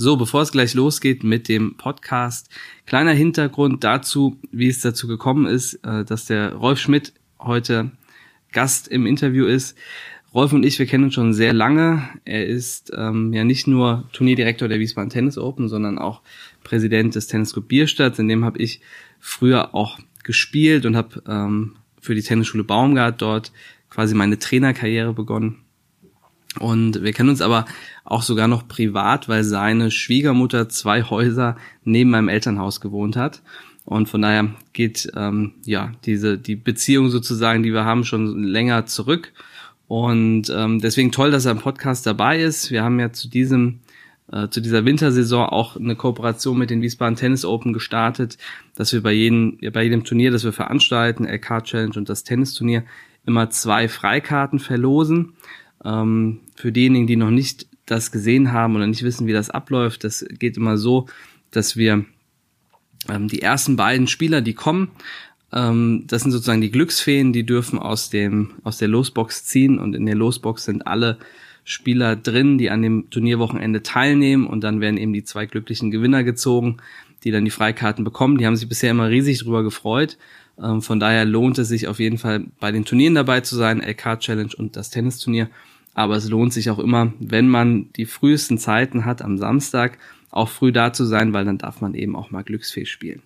So, bevor es gleich losgeht mit dem Podcast, kleiner Hintergrund dazu, wie es dazu gekommen ist, äh, dass der Rolf Schmidt heute Gast im Interview ist. Rolf und ich, wir kennen uns schon sehr lange. Er ist ähm, ja nicht nur Turnierdirektor der Wiesbaden Tennis Open, sondern auch Präsident des Tennisclub Bierstadt. In dem habe ich früher auch gespielt und habe ähm, für die Tennisschule Baumgart dort quasi meine Trainerkarriere begonnen. Und wir kennen uns aber auch sogar noch privat, weil seine Schwiegermutter zwei Häuser neben meinem Elternhaus gewohnt hat. Und von daher geht ähm, ja diese die Beziehung sozusagen, die wir haben, schon länger zurück. Und ähm, deswegen toll, dass er im Podcast dabei ist. Wir haben ja zu diesem äh, zu dieser Wintersaison auch eine Kooperation mit den Wiesbaden Tennis Open gestartet, dass wir bei jedem bei jedem Turnier, das wir veranstalten, LK Challenge und das Tennisturnier, immer zwei Freikarten verlosen. Ähm, für diejenigen, die noch nicht das gesehen haben oder nicht wissen, wie das abläuft, das geht immer so, dass wir ähm, die ersten beiden Spieler, die kommen, ähm, das sind sozusagen die Glücksfeen, die dürfen aus dem aus der Losbox ziehen und in der Losbox sind alle Spieler drin, die an dem Turnierwochenende teilnehmen und dann werden eben die zwei glücklichen Gewinner gezogen, die dann die Freikarten bekommen. Die haben sich bisher immer riesig drüber gefreut. Ähm, von daher lohnt es sich auf jeden Fall bei den Turnieren dabei zu sein, LK Challenge und das Tennisturnier. Aber es lohnt sich auch immer, wenn man die frühesten Zeiten hat am Samstag, auch früh da zu sein, weil dann darf man eben auch mal Glücksfee spielen.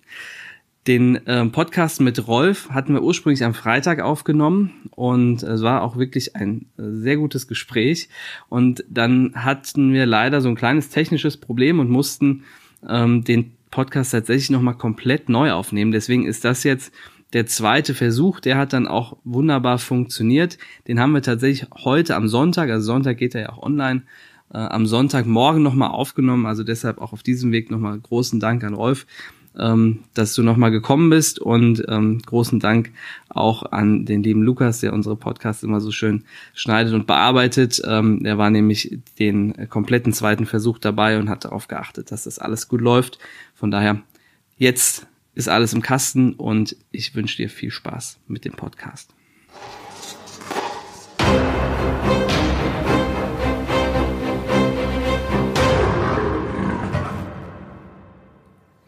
Den ähm, Podcast mit Rolf hatten wir ursprünglich am Freitag aufgenommen und es war auch wirklich ein äh, sehr gutes Gespräch. Und dann hatten wir leider so ein kleines technisches Problem und mussten ähm, den Podcast tatsächlich nochmal komplett neu aufnehmen. Deswegen ist das jetzt der zweite Versuch, der hat dann auch wunderbar funktioniert. Den haben wir tatsächlich heute am Sonntag, also Sonntag geht er ja auch online, äh, am Sonntagmorgen nochmal aufgenommen. Also deshalb auch auf diesem Weg nochmal großen Dank an Rolf, ähm, dass du nochmal gekommen bist und ähm, großen Dank auch an den lieben Lukas, der unsere Podcasts immer so schön schneidet und bearbeitet. Ähm, er war nämlich den kompletten zweiten Versuch dabei und hat darauf geachtet, dass das alles gut läuft. Von daher jetzt ist alles im Kasten und ich wünsche dir viel Spaß mit dem Podcast.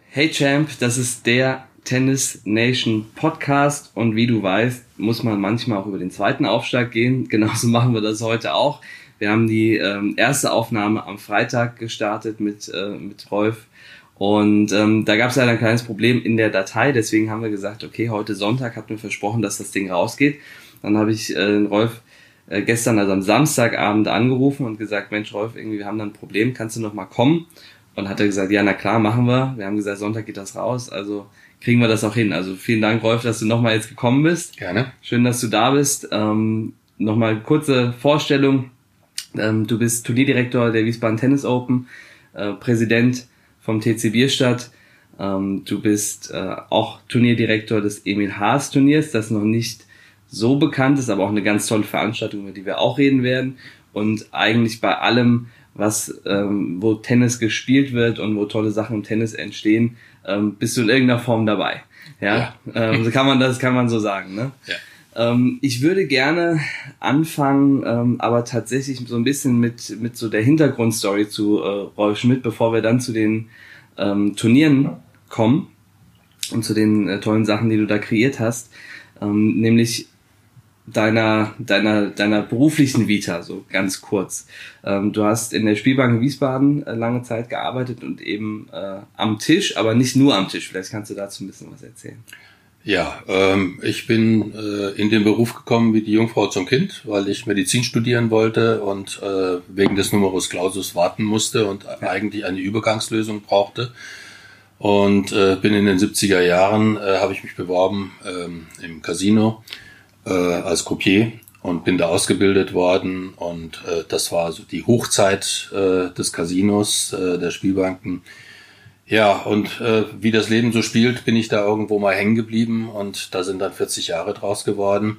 Hey Champ, das ist der Tennis Nation Podcast und wie du weißt, muss man manchmal auch über den zweiten Aufschlag gehen. Genauso machen wir das heute auch. Wir haben die ähm, erste Aufnahme am Freitag gestartet mit, äh, mit Rolf und ähm, da gab es leider ein kleines Problem in der Datei, deswegen haben wir gesagt, okay, heute Sonntag hat mir versprochen, dass das Ding rausgeht. Dann habe ich äh, Rolf äh, gestern, also am Samstagabend angerufen und gesagt, Mensch Rolf, irgendwie wir haben da ein Problem, kannst du noch mal kommen? Und hat er gesagt, ja, na klar, machen wir. Wir haben gesagt, Sonntag geht das raus, also kriegen wir das auch hin. Also vielen Dank, Rolf, dass du nochmal jetzt gekommen bist. Gerne. Schön, dass du da bist. Ähm, nochmal kurze Vorstellung. Ähm, du bist Turnierdirektor der Wiesbaden Tennis Open, äh, Präsident vom TC Bierstadt. Ähm, du bist äh, auch Turnierdirektor des Emil Haas Turniers, das noch nicht so bekannt ist, aber auch eine ganz tolle Veranstaltung, über die wir auch reden werden. Und eigentlich bei allem, was, ähm, wo Tennis gespielt wird und wo tolle Sachen im Tennis entstehen, ähm, bist du in irgendeiner Form dabei. Ja, ja. Ähm, so kann man das kann man so sagen. Ne? Ja. Ähm, ich würde gerne anfangen, ähm, aber tatsächlich so ein bisschen mit mit so der Hintergrundstory zu äh, Rolf Schmidt, bevor wir dann zu den ähm, Turnieren kommen und zu den äh, tollen Sachen, die du da kreiert hast, ähm, nämlich deiner, deiner, deiner beruflichen Vita, so ganz kurz. Ähm, du hast in der Spielbank in Wiesbaden äh, lange Zeit gearbeitet und eben äh, am Tisch, aber nicht nur am Tisch. Vielleicht kannst du dazu ein bisschen was erzählen. Ja, ähm, ich bin äh, in den Beruf gekommen wie die Jungfrau zum Kind, weil ich Medizin studieren wollte und äh, wegen des Numerus Clausus warten musste und ja. eigentlich eine Übergangslösung brauchte. Und äh, bin in den 70er Jahren, äh, habe ich mich beworben ähm, im Casino äh, als Croupier und bin da ausgebildet worden. Und äh, das war so die Hochzeit äh, des Casinos, äh, der Spielbanken ja, und äh, wie das Leben so spielt, bin ich da irgendwo mal hängen geblieben und da sind dann 40 Jahre draus geworden.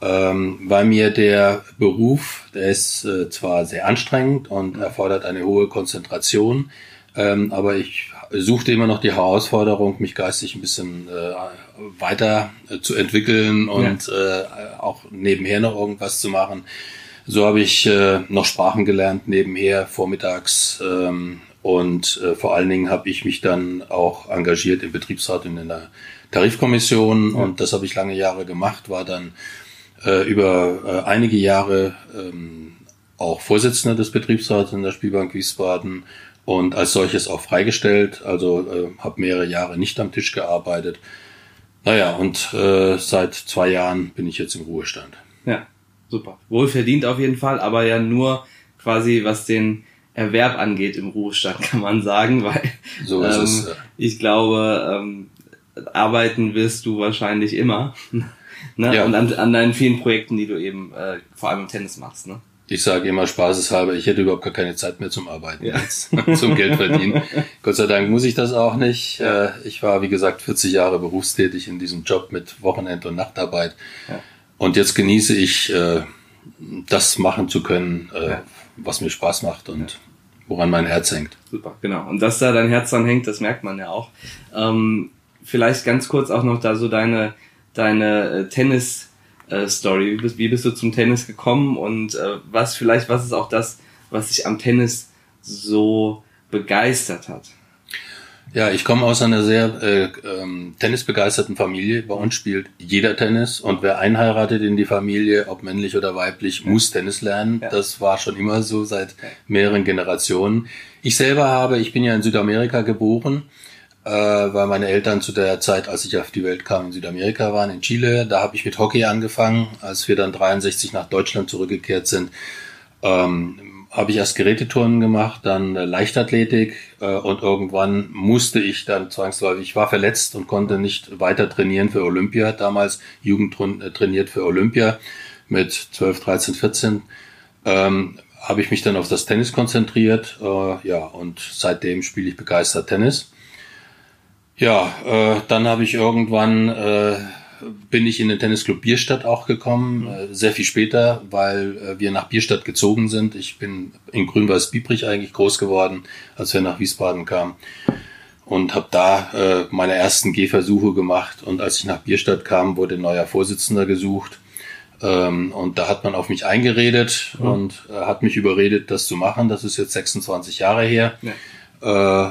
Ähm, weil mir der Beruf, der ist äh, zwar sehr anstrengend und erfordert eine hohe Konzentration, ähm, aber ich suchte immer noch die Herausforderung, mich geistig ein bisschen äh, weiter äh, zu entwickeln und ja. äh, auch nebenher noch irgendwas zu machen. So habe ich äh, noch Sprachen gelernt nebenher, vormittags. Ähm, und äh, vor allen Dingen habe ich mich dann auch engagiert im Betriebsrat und in der Tarifkommission. Ja. Und das habe ich lange Jahre gemacht, war dann äh, über äh, einige Jahre ähm, auch Vorsitzender des Betriebsrats in der Spielbank Wiesbaden und als solches auch freigestellt. Also äh, habe mehrere Jahre nicht am Tisch gearbeitet. Naja, und äh, seit zwei Jahren bin ich jetzt im Ruhestand. Ja, super. Wohlverdient auf jeden Fall, aber ja nur quasi was den Erwerb angeht im Ruhestand, kann man sagen, weil so ähm, es. ich glaube, ähm, arbeiten wirst du wahrscheinlich immer. ne? Ja. Und an, an deinen vielen Projekten, die du eben äh, vor allem im Tennis machst. Ne? Ich sage immer spaßeshalber, ich hätte überhaupt gar keine Zeit mehr zum Arbeiten, ja. zum Geld verdienen. Gott sei Dank muss ich das auch nicht. Ja. Äh, ich war, wie gesagt, 40 Jahre berufstätig in diesem Job mit Wochenend- und Nachtarbeit. Ja. Und jetzt genieße ich, äh, das machen zu können, äh, was mir Spaß macht und woran mein Herz hängt. Super, genau. Und dass da dein Herz dran hängt, das merkt man ja auch. Ähm, vielleicht ganz kurz auch noch da so deine, deine äh, Story. Wie bist, wie bist du zum Tennis gekommen und äh, was vielleicht, was ist auch das, was dich am Tennis so begeistert hat? Ja, ich komme aus einer sehr äh, ähm, tennisbegeisterten Familie. Bei uns spielt jeder Tennis und wer einheiratet in die Familie, ob männlich oder weiblich, ja. muss Tennis lernen. Ja. Das war schon immer so seit mehreren Generationen. Ich selber habe, ich bin ja in Südamerika geboren äh, weil meine Eltern zu der Zeit, als ich auf die Welt kam, in Südamerika waren, in Chile. Da habe ich mit Hockey angefangen. Als wir dann 63 nach Deutschland zurückgekehrt sind, ähm, habe ich erst Geräteturnen gemacht, dann äh, Leichtathletik äh, und irgendwann musste ich dann zwangsläufig, ich war verletzt und konnte nicht weiter trainieren für Olympia, damals Jugend äh, trainiert für Olympia mit 12, 13, 14. Ähm, habe ich mich dann auf das Tennis konzentriert, äh, ja, und seitdem spiele ich begeistert Tennis. Ja, äh, dann habe ich irgendwann äh, bin ich in den Tennisclub Bierstadt auch gekommen, äh, sehr viel später, weil äh, wir nach Bierstadt gezogen sind. Ich bin in Grün-Weiß-Biebrich eigentlich groß geworden, als wir nach Wiesbaden kamen und habe da äh, meine ersten Gehversuche gemacht. Und als ich nach Bierstadt kam, wurde ein neuer Vorsitzender gesucht. Ähm, und da hat man auf mich eingeredet mhm. und äh, hat mich überredet, das zu machen. Das ist jetzt 26 Jahre her. Ja. Äh,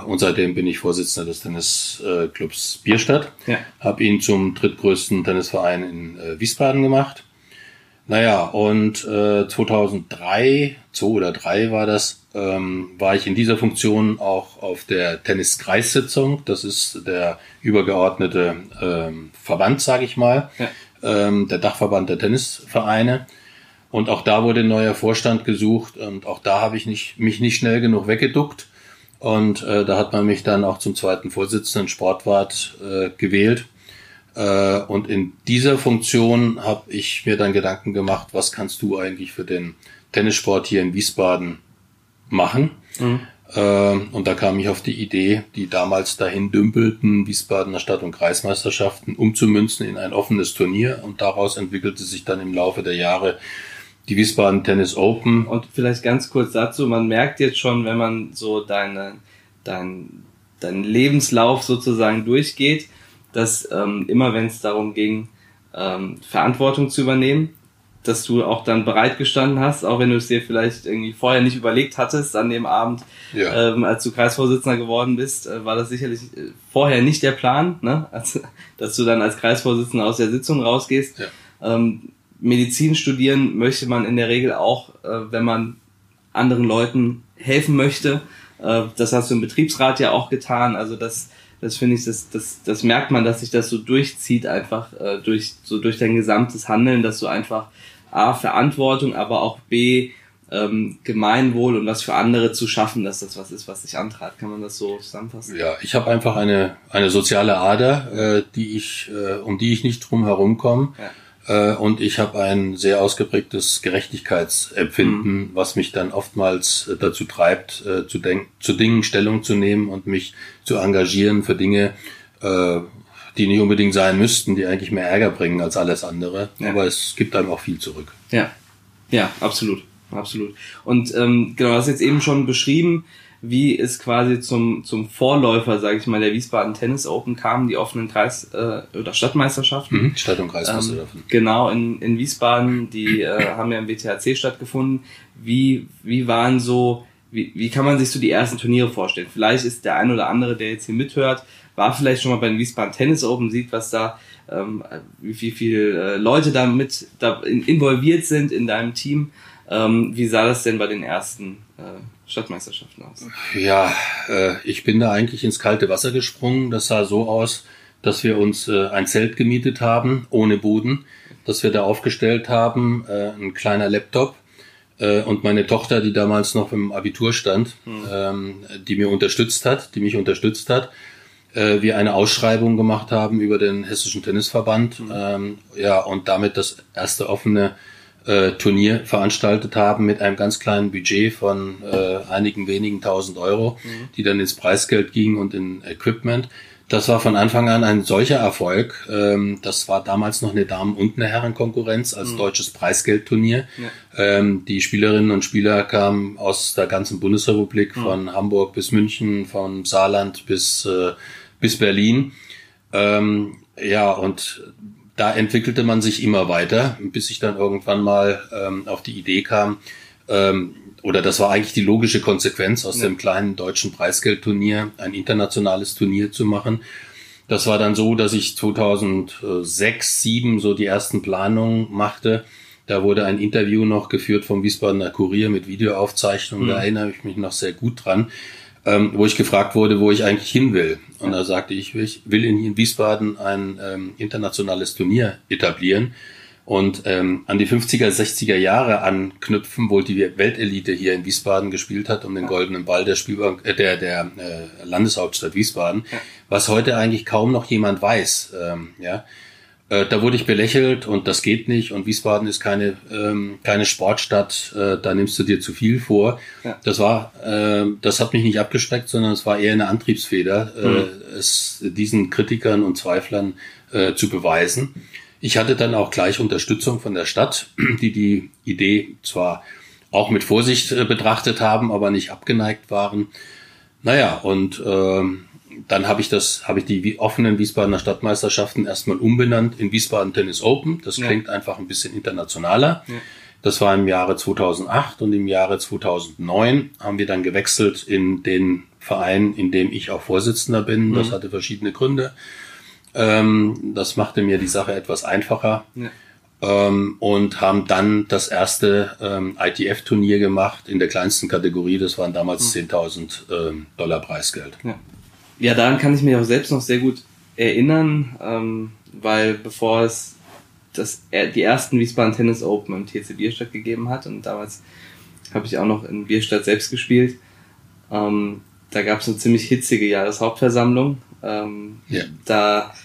und seitdem bin ich Vorsitzender des Tennisclubs Bierstadt. Ja. Habe ihn zum drittgrößten Tennisverein in äh, Wiesbaden gemacht. Naja, und äh, 2003, 2 oder 3 war das, ähm, war ich in dieser Funktion auch auf der Tenniskreissitzung. Das ist der übergeordnete ähm, Verband, sage ich mal, ja. ähm, der Dachverband der Tennisvereine. Und auch da wurde ein neuer Vorstand gesucht und auch da habe ich nicht, mich nicht schnell genug weggeduckt und äh, da hat man mich dann auch zum zweiten Vorsitzenden Sportwart äh, gewählt. Äh, und in dieser Funktion habe ich mir dann Gedanken gemacht, was kannst du eigentlich für den Tennissport hier in Wiesbaden machen? Mhm. Äh, und da kam ich auf die Idee, die damals dahin dümpelten Wiesbadener Stadt- und Kreismeisterschaften umzumünzen in ein offenes Turnier. Und daraus entwickelte sich dann im Laufe der Jahre die Wiesbaden Tennis Open. Und vielleicht ganz kurz dazu, man merkt jetzt schon, wenn man so deine, dein, deinen Lebenslauf sozusagen durchgeht, dass ähm, immer wenn es darum ging, ähm, Verantwortung zu übernehmen, dass du auch dann bereit gestanden hast, auch wenn du es dir vielleicht irgendwie vorher nicht überlegt hattest an dem Abend, ja. ähm, als du Kreisvorsitzender geworden bist, äh, war das sicherlich äh, vorher nicht der Plan, ne? also, dass du dann als Kreisvorsitzender aus der Sitzung rausgehst. Ja. Ähm, Medizin studieren möchte man in der Regel auch, äh, wenn man anderen Leuten helfen möchte. Äh, das hast du im Betriebsrat ja auch getan. Also das, das finde ich, das, das, das merkt man, dass sich das so durchzieht, einfach äh, durch, so durch dein gesamtes Handeln, dass du einfach A, Verantwortung, aber auch B, ähm, Gemeinwohl und was für andere zu schaffen, dass das was ist, was dich antreibt. Kann man das so zusammenfassen? Ja, ich habe einfach eine, eine soziale Ader, äh, die ich, äh, um die ich nicht drum herum komme. Ja äh, und ich habe ein sehr ausgeprägtes Gerechtigkeitsempfinden, mhm. was mich dann oftmals äh, dazu treibt, äh, zu, zu Dingen Stellung zu nehmen und mich zu engagieren für Dinge, die nicht unbedingt sein müssten, die eigentlich mehr Ärger bringen als alles andere. Ja. Aber es gibt einem auch viel zurück. Ja, ja, absolut, absolut. Und ähm, genau, du hast jetzt eben schon beschrieben, wie es quasi zum, zum Vorläufer, sage ich mal, der Wiesbaden Tennis Open kam, die offenen Kreis- äh, oder Stadtmeisterschaften. Mhm, Stadt- und Kreismeisterschaften. Ähm, genau, in, in Wiesbaden, die äh, haben ja im WTHC stattgefunden. Wie, wie waren so, wie, wie kann man sich so die ersten Turniere vorstellen? Vielleicht ist der ein oder andere, der jetzt hier mithört, war vielleicht schon mal bei den Wiesbaden Tennis Open, sieht, was da, ähm, wie, wie viele äh, Leute da mit da in, involviert sind in deinem Team. Ähm, wie sah das denn bei den ersten äh, Stadtmeisterschaften aus? Ja, äh, ich bin da eigentlich ins kalte Wasser gesprungen. Das sah so aus, dass wir uns äh, ein Zelt gemietet haben, ohne Boden, dass wir da aufgestellt haben, äh, ein kleiner Laptop äh, und meine Tochter, die damals noch im Abitur stand, mhm. ähm, die mir unterstützt hat, die mich unterstützt hat, äh, wir eine Ausschreibung gemacht haben über den Hessischen Tennisverband, mhm. ähm, ja, und damit das erste offene äh, Turnier veranstaltet haben mit einem ganz kleinen Budget von äh, einigen wenigen tausend Euro, mhm. die dann ins Preisgeld gingen und in Equipment. Das war von Anfang an ein solcher Erfolg. Ähm, das war damals noch eine Damen- und eine Herrenkonkurrenz als mhm. deutsches Preisgeldturnier. Ja. Ähm, die Spielerinnen und Spieler kamen aus der ganzen Bundesrepublik, mhm. von Hamburg bis München, von Saarland bis, äh, bis Berlin. Ähm, ja, und da entwickelte man sich immer weiter, bis ich dann irgendwann mal ähm, auf die Idee kam, ähm, oder das war eigentlich die logische Konsequenz aus ja. dem kleinen deutschen Preisgeldturnier, ein internationales Turnier zu machen. Das war dann so, dass ich 2006, 2007 so die ersten Planungen machte. Da wurde ein Interview noch geführt vom Wiesbadener Kurier mit Videoaufzeichnung. Mhm. Da erinnere ich mich noch sehr gut dran ähm, wo ich gefragt wurde, wo ich eigentlich hin will. Und da sagte ich, ich will in Wiesbaden ein ähm, internationales Turnier etablieren und ähm, an die 50er, 60er Jahre anknüpfen, wo die Weltelite hier in Wiesbaden gespielt hat, um den goldenen Ball der Spielbank, äh, der, der äh, Landeshauptstadt Wiesbaden, was heute eigentlich kaum noch jemand weiß. Ähm, ja. Äh, da wurde ich belächelt und das geht nicht und Wiesbaden ist keine, ähm, keine Sportstadt, äh, da nimmst du dir zu viel vor. Ja. Das war, äh, das hat mich nicht abgeschreckt, sondern es war eher eine Antriebsfeder, äh, mhm. es diesen Kritikern und Zweiflern äh, zu beweisen. Ich hatte dann auch gleich Unterstützung von der Stadt, die die Idee zwar auch mit Vorsicht betrachtet haben, aber nicht abgeneigt waren. Naja, und ähm, dann habe ich das, habe ich die offenen Wiesbadener Stadtmeisterschaften erstmal umbenannt in Wiesbaden Tennis Open. Das klingt ja. einfach ein bisschen internationaler. Ja. Das war im Jahre 2008 und im Jahre 2009 haben wir dann gewechselt in den Verein, in dem ich auch Vorsitzender bin. Mhm. Das hatte verschiedene Gründe. Ähm, das machte mir die Sache etwas einfacher. Ja. Ähm, und haben dann das erste ähm, ITF-Turnier gemacht in der kleinsten Kategorie. Das waren damals mhm. 10.000 ähm, Dollar Preisgeld. Ja. Ja, daran kann ich mich auch selbst noch sehr gut erinnern, ähm, weil bevor es das, die ersten Wiesbaden Tennis Open im TC Bierstadt gegeben hat und damals habe ich auch noch in Bierstadt selbst gespielt. Ähm, da gab es eine ziemlich hitzige Jahreshauptversammlung. Ähm, ja. Da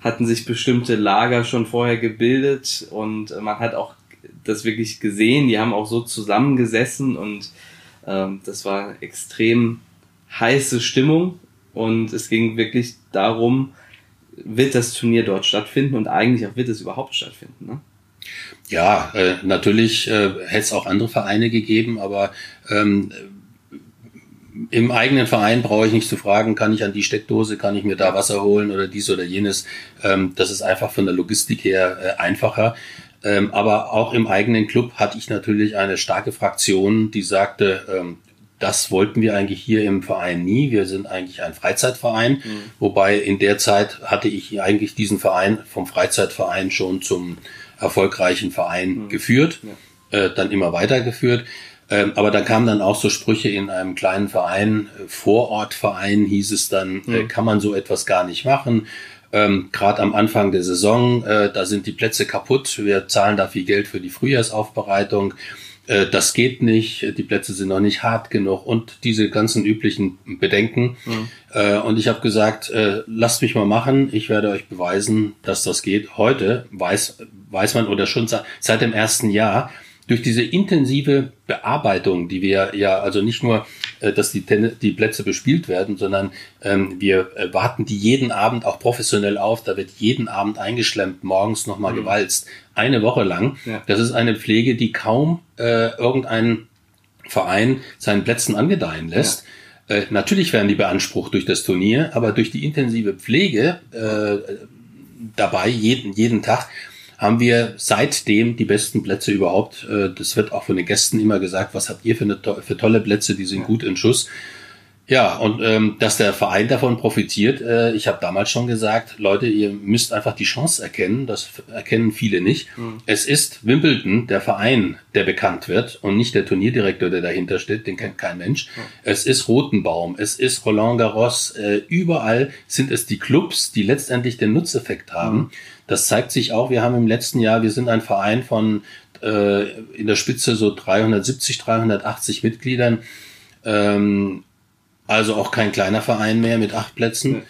hatten sich bestimmte Lager schon vorher gebildet und man hat auch das wirklich gesehen. Die haben auch so zusammengesessen und ähm, das war extrem heiße Stimmung und es ging wirklich darum, wird das Turnier dort stattfinden und eigentlich auch wird es überhaupt stattfinden. Ne? Ja, äh, natürlich äh, hätte es auch andere Vereine gegeben, aber ähm, im eigenen Verein brauche ich nicht zu fragen, kann ich an die Steckdose, kann ich mir da Wasser holen oder dies oder jenes. Ähm, das ist einfach von der Logistik her äh, einfacher. Ähm, aber auch im eigenen Club hatte ich natürlich eine starke Fraktion, die sagte, ähm, das wollten wir eigentlich hier im Verein nie. Wir sind eigentlich ein Freizeitverein, mhm. wobei in der Zeit hatte ich eigentlich diesen Verein vom Freizeitverein schon zum erfolgreichen Verein mhm. geführt, ja. äh, dann immer weitergeführt. Ähm, aber dann kamen dann auch so Sprüche in einem kleinen Verein, äh, Vorortverein hieß es dann, äh, mhm. äh, kann man so etwas gar nicht machen. Ähm, Gerade am Anfang der Saison, äh, da sind die Plätze kaputt. Wir zahlen da viel Geld für die Frühjahrsaufbereitung. Äh, das geht nicht, die Plätze sind noch nicht hart genug und diese ganzen üblichen Bedenken. Mhm. Äh, und ich habe gesagt, äh, lasst mich mal machen, ich werde euch beweisen, dass das geht. Heute weiß, weiß man oder schon seit dem ersten Jahr, durch diese intensive Bearbeitung, die wir ja, also nicht nur, äh, dass die, Ten die Plätze bespielt werden, sondern ähm, wir warten die jeden Abend auch professionell auf. Da wird jeden Abend eingeschlemmt, morgens nochmal mhm. gewalzt. Eine Woche lang. Ja. Das ist eine Pflege, die kaum äh, irgendein Verein seinen Plätzen angedeihen lässt. Äh, natürlich werden die beansprucht durch das Turnier, aber durch die intensive Pflege äh, dabei, jeden, jeden Tag, haben wir seitdem die besten Plätze überhaupt. Äh, das wird auch von den Gästen immer gesagt, was habt ihr für, eine, für tolle Plätze, die sind gut in Schuss. Ja, und ähm, dass der Verein davon profitiert, äh, ich habe damals schon gesagt, Leute, ihr müsst einfach die Chance erkennen, das erkennen viele nicht. Mhm. Es ist Wimbledon, der Verein, der bekannt wird und nicht der Turnierdirektor, der dahinter steht, den kennt kein Mensch. Mhm. Es ist Rotenbaum, es ist Roland Garros, äh, überall sind es die Clubs, die letztendlich den Nutzeffekt haben. Mhm. Das zeigt sich auch, wir haben im letzten Jahr, wir sind ein Verein von äh, in der Spitze so 370, 380 Mitgliedern. Ähm, also auch kein kleiner Verein mehr mit acht Plätzen.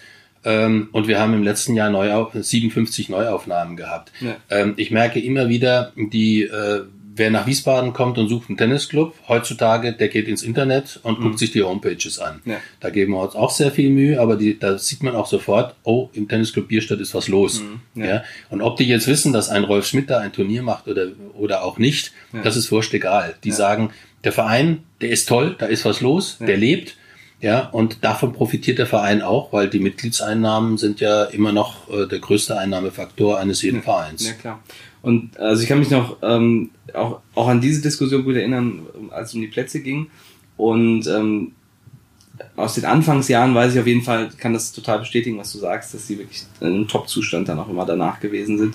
Ja. Ähm, und wir haben im letzten Jahr Neuauf 57 Neuaufnahmen gehabt. Ja. Ähm, ich merke immer wieder, die, äh, wer nach Wiesbaden kommt und sucht einen Tennisclub, heutzutage, der geht ins Internet und mhm. guckt sich die Homepages an. Ja. Da geben wir uns auch sehr viel Mühe, aber die, da sieht man auch sofort, oh, im Tennisclub Bierstadt ist was los. Mhm. Ja. Und ob die jetzt wissen, dass ein Rolf Schmidt da ein Turnier macht oder, oder auch nicht, das ist wurscht egal. Die sagen, der Verein, der ist toll, da ist was los, der lebt ja, und davon profitiert der Verein auch, weil die Mitgliedseinnahmen sind ja immer noch äh, der größte Einnahmefaktor eines jeden ja, Vereins. Ja, klar. Und also ich kann mich noch ähm, auch, auch an diese Diskussion gut erinnern, als es um die Plätze ging. Und ähm, aus den Anfangsjahren weiß ich auf jeden Fall, kann das total bestätigen, was du sagst, dass sie wirklich in einem Top-Zustand dann auch immer danach gewesen sind.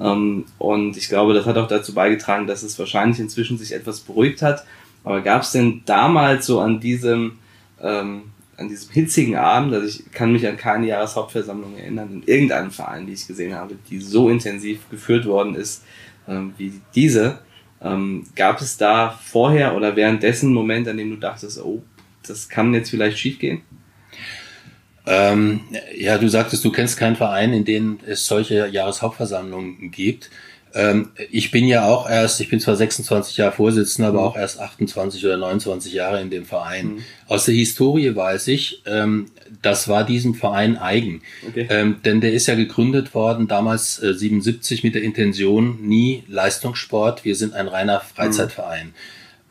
Ähm, und ich glaube, das hat auch dazu beigetragen, dass es wahrscheinlich inzwischen sich etwas beruhigt hat. Aber gab es denn damals so an diesem ähm, an diesem hitzigen Abend, also ich kann mich an keine Jahreshauptversammlung erinnern, in irgendeinem Verein, die ich gesehen habe, die so intensiv geführt worden ist ähm, wie diese. Ähm, gab es da vorher oder währenddessen einen Moment, an dem du dachtest, oh, das kann jetzt vielleicht schiefgehen? Ähm, ja, du sagtest, du kennst keinen Verein, in dem es solche Jahreshauptversammlungen gibt. Ähm, ich bin ja auch erst, ich bin zwar 26 Jahre Vorsitzender, aber mhm. auch erst 28 oder 29 Jahre in dem Verein. Mhm. Aus der Historie weiß ich, ähm, das war diesem Verein eigen. Okay. Ähm, denn der ist ja gegründet worden, damals äh, 77 mit der Intention, nie Leistungssport, wir sind ein reiner Freizeitverein. Mhm.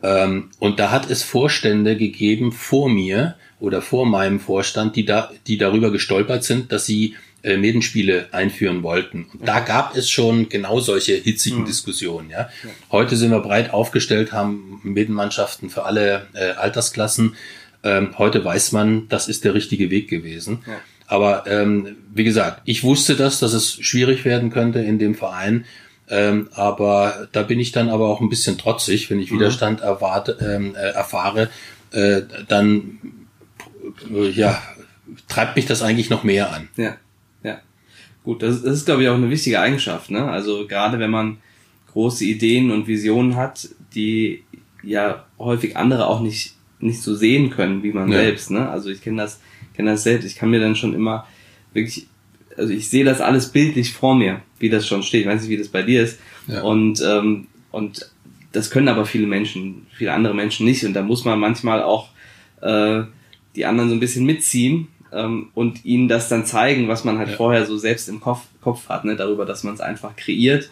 Ähm, und da hat es Vorstände gegeben vor mir oder vor meinem Vorstand, die da, die darüber gestolpert sind, dass sie äh, Medenspiele einführen wollten. Und da gab es schon genau solche hitzigen mhm. Diskussionen. Ja. Heute sind wir breit aufgestellt, haben Medenmannschaften für alle äh, Altersklassen. Ähm, heute weiß man, das ist der richtige Weg gewesen. Ja. Aber ähm, wie gesagt, ich wusste das, dass es schwierig werden könnte in dem Verein. Ähm, aber da bin ich dann aber auch ein bisschen trotzig, wenn ich mhm. Widerstand erwarte, ähm, äh, erfahre, äh, dann äh, ja, treibt mich das eigentlich noch mehr an. Ja. Gut, das, das ist, glaube ich, auch eine wichtige Eigenschaft. Ne? Also gerade wenn man große Ideen und Visionen hat, die ja häufig andere auch nicht, nicht so sehen können wie man ja. selbst. Ne? Also ich kenne das, kenne das selbst. Ich kann mir dann schon immer wirklich, also ich sehe das alles bildlich vor mir, wie das schon steht. Ich weiß nicht, wie das bei dir ist. Ja. Und, ähm, und das können aber viele Menschen, viele andere Menschen nicht. Und da muss man manchmal auch äh, die anderen so ein bisschen mitziehen ähm, und ihnen das dann zeigen, was man halt ja. vorher so selbst im Kopf, Kopf hat, ne, darüber, dass man es einfach kreiert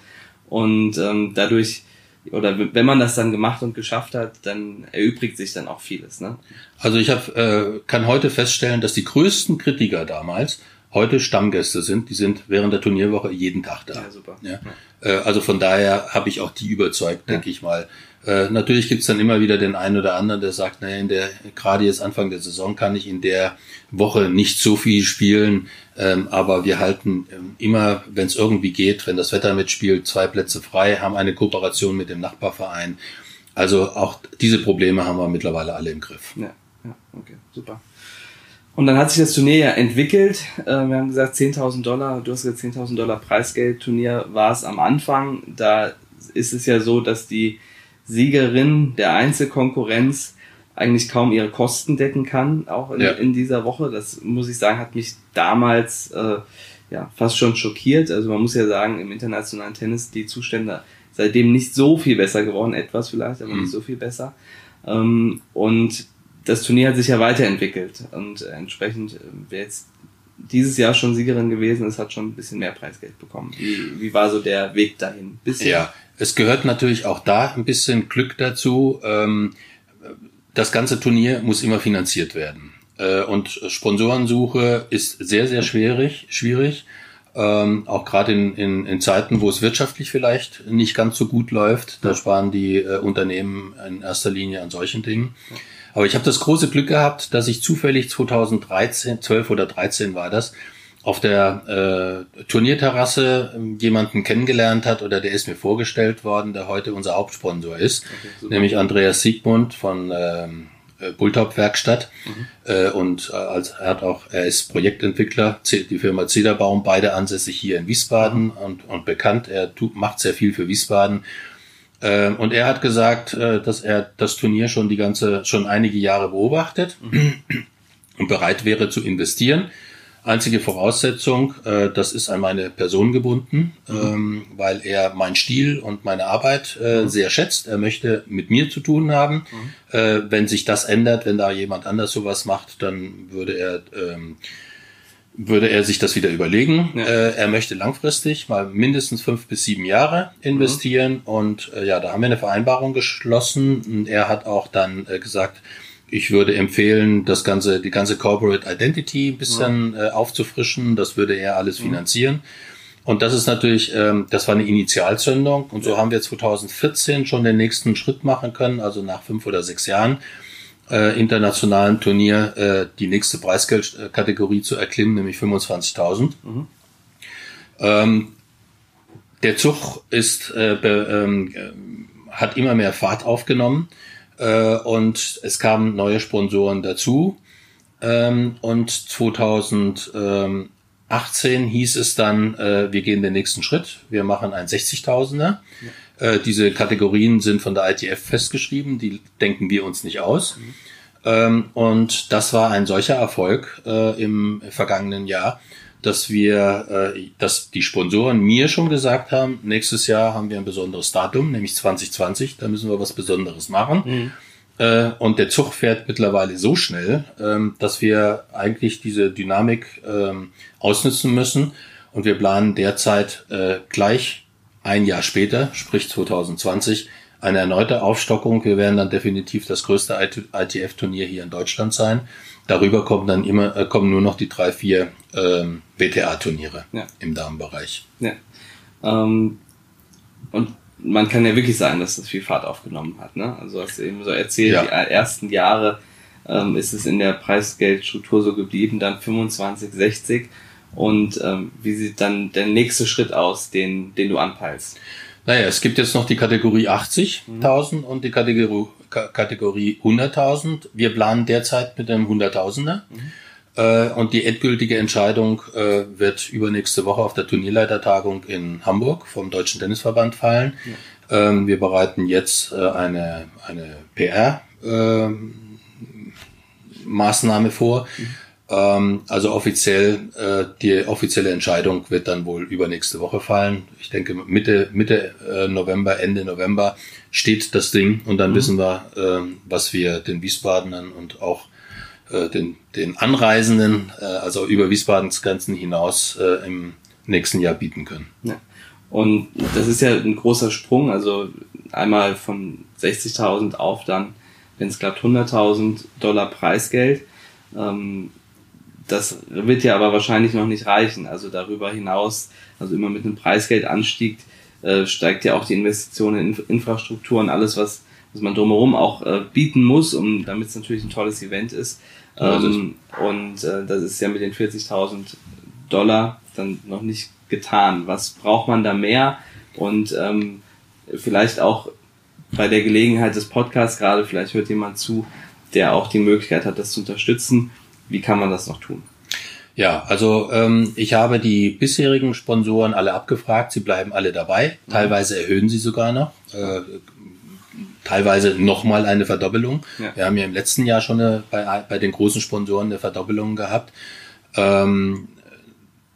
und ähm, dadurch oder wenn man das dann gemacht und geschafft hat, dann erübrigt sich dann auch vieles. Ne? Also ich hab, äh, kann heute feststellen, dass die größten Kritiker damals heute Stammgäste sind. Die sind während der Turnierwoche jeden Tag da. Ja, super. Ja. Äh, also von daher habe ich auch die überzeugt, ja. denke ich mal. Äh, natürlich gibt's dann immer wieder den einen oder anderen, der sagt, naja, in der, gerade jetzt Anfang der Saison kann ich in der Woche nicht so viel spielen, ähm, aber wir halten ähm, immer, wenn es irgendwie geht, wenn das Wetter mitspielt, zwei Plätze frei, haben eine Kooperation mit dem Nachbarverein. Also auch diese Probleme haben wir mittlerweile alle im Griff. Ja, ja okay, super. Und dann hat sich das Turnier ja entwickelt. Äh, wir haben gesagt 10.000 Dollar, du hast gesagt 10.000 Dollar Preisgeld-Turnier war es am Anfang. Da ist es ja so, dass die Siegerin der Einzelkonkurrenz eigentlich kaum ihre Kosten decken kann, auch in, ja. in dieser Woche. Das muss ich sagen, hat mich damals äh, ja fast schon schockiert. Also man muss ja sagen, im internationalen Tennis die Zustände seitdem nicht so viel besser geworden, etwas vielleicht, aber mhm. nicht so viel besser. Ähm, und das Turnier hat sich ja weiterentwickelt und entsprechend, äh, wer jetzt dieses Jahr schon Siegerin gewesen ist, hat schon ein bisschen mehr Preisgeld bekommen. Wie, wie war so der Weg dahin? Bisher? Ja, es gehört natürlich auch da ein bisschen Glück dazu. Ähm, das ganze Turnier muss immer finanziert werden. Äh, und Sponsorensuche ist sehr, sehr schwierig, schwierig. Ähm, auch gerade in, in, in Zeiten, wo es wirtschaftlich vielleicht nicht ganz so gut läuft, da sparen die äh, Unternehmen in erster Linie an solchen Dingen. Aber ich habe das große Glück gehabt, dass ich zufällig 2013, 12 oder 13 war das, auf der äh, Turnierterrasse ähm, jemanden kennengelernt hat oder der ist mir vorgestellt worden, der heute unser Hauptsponsor ist, okay, nämlich Andreas Siegmund von ähm, äh, Bulltop Werkstatt mhm. äh, und äh, als er hat auch er ist Projektentwickler die Firma Zederbaum beide ansässig hier in Wiesbaden mhm. und, und bekannt er tut, macht sehr viel für Wiesbaden äh, und er hat gesagt äh, dass er das Turnier schon die ganze schon einige Jahre beobachtet mhm. und bereit wäre zu investieren Einzige Voraussetzung, äh, das ist an meine Person gebunden, mhm. ähm, weil er meinen Stil und meine Arbeit äh, mhm. sehr schätzt. Er möchte mit mir zu tun haben. Mhm. Äh, wenn sich das ändert, wenn da jemand anders sowas macht, dann würde er ähm, würde er sich das wieder überlegen. Ja. Äh, er möchte langfristig mal mindestens fünf bis sieben Jahre investieren mhm. und äh, ja, da haben wir eine Vereinbarung geschlossen. Und er hat auch dann äh, gesagt, ich würde empfehlen, das ganze, die ganze Corporate Identity ein bisschen ja. äh, aufzufrischen. Das würde er alles mhm. finanzieren. Und das ist natürlich, ähm, das war eine Initialzündung. Und so haben wir 2014 schon den nächsten Schritt machen können, also nach fünf oder sechs Jahren äh, internationalen Turnier äh, die nächste Preisgeldkategorie zu erklimmen, nämlich 25.000. Mhm. Ähm, der Zug ist, äh, be, ähm, hat immer mehr Fahrt aufgenommen. Äh, und es kamen neue Sponsoren dazu. Ähm, und 2018 hieß es dann, äh, wir gehen den nächsten Schritt. Wir machen ein 60.000er. Ja. Äh, diese Kategorien sind von der ITF festgeschrieben. Die denken wir uns nicht aus. Mhm. Ähm, und das war ein solcher Erfolg im vergangenen Jahr, dass wir, äh, dass die Sponsoren mir schon gesagt haben, nächstes Jahr haben wir ein besonderes Datum, nämlich 2020, da müssen wir was Besonderes machen. Mhm. Äh, und der Zug fährt mittlerweile so schnell, ähm, dass wir eigentlich diese Dynamik ähm, ausnutzen müssen. Und wir planen derzeit äh, gleich ein Jahr später, sprich 2020, eine erneute Aufstockung. Wir werden dann definitiv das größte ITF-Turnier hier in Deutschland sein. Darüber kommen dann immer äh, kommen nur noch die drei, vier ähm, WTA-Turniere ja. im Damenbereich. Ja. Ähm, und man kann ja wirklich sagen, dass das viel Fahrt aufgenommen hat. Ne? Also hast du eben so erzählt, ja. die ersten Jahre ähm, ist es in der Preisgeldstruktur so geblieben, dann 25, 60. Und ähm, wie sieht dann der nächste Schritt aus, den, den du anpeilst? Naja, es gibt jetzt noch die Kategorie 80.000 mhm. und die Kategorie, Kategorie 100.000. Wir planen derzeit mit einem 100.000er. Mhm. Äh, und die endgültige Entscheidung äh, wird übernächste Woche auf der Turnierleitertagung in Hamburg vom Deutschen Tennisverband fallen. Ja. Ähm, wir bereiten jetzt äh, eine, eine PR-Maßnahme vor. Mhm ähm, also offiziell, äh, die offizielle Entscheidung wird dann wohl übernächste Woche fallen. Ich denke Mitte, Mitte äh, November, Ende November steht das Ding und dann mhm. wissen wir, äh, was wir den Wiesbadenern und auch äh, den, den Anreisenden, äh, also über Wiesbadens Grenzen hinaus äh, im nächsten Jahr bieten können. Ja. Und das ist ja ein großer Sprung, also einmal von 60.000 auf dann, wenn es klappt, 100.000 Dollar Preisgeld. Ähm, das wird ja aber wahrscheinlich noch nicht reichen. Also darüber hinaus, also immer mit einem Preisgeldanstieg, äh, steigt ja auch die Investition in Inf Infrastruktur und alles, was, was man drumherum auch äh, bieten muss, um damit es natürlich ein tolles Event ist. Ähm, und äh, das ist ja mit den 40.000 Dollar dann noch nicht getan. Was braucht man da mehr? Und ähm, vielleicht auch bei der Gelegenheit des Podcasts gerade, vielleicht hört jemand zu, der auch die Möglichkeit hat, das zu unterstützen wie kann man das noch tun? Ja, also ähm, ich habe die bisherigen Sponsoren alle abgefragt, sie bleiben alle dabei, mhm. teilweise erhöhen sie sogar noch, äh, teilweise nochmal eine Verdoppelung. Ja. Wir haben ja im letzten Jahr schon eine, bei, bei den großen Sponsoren eine Verdoppelung gehabt. Ähm,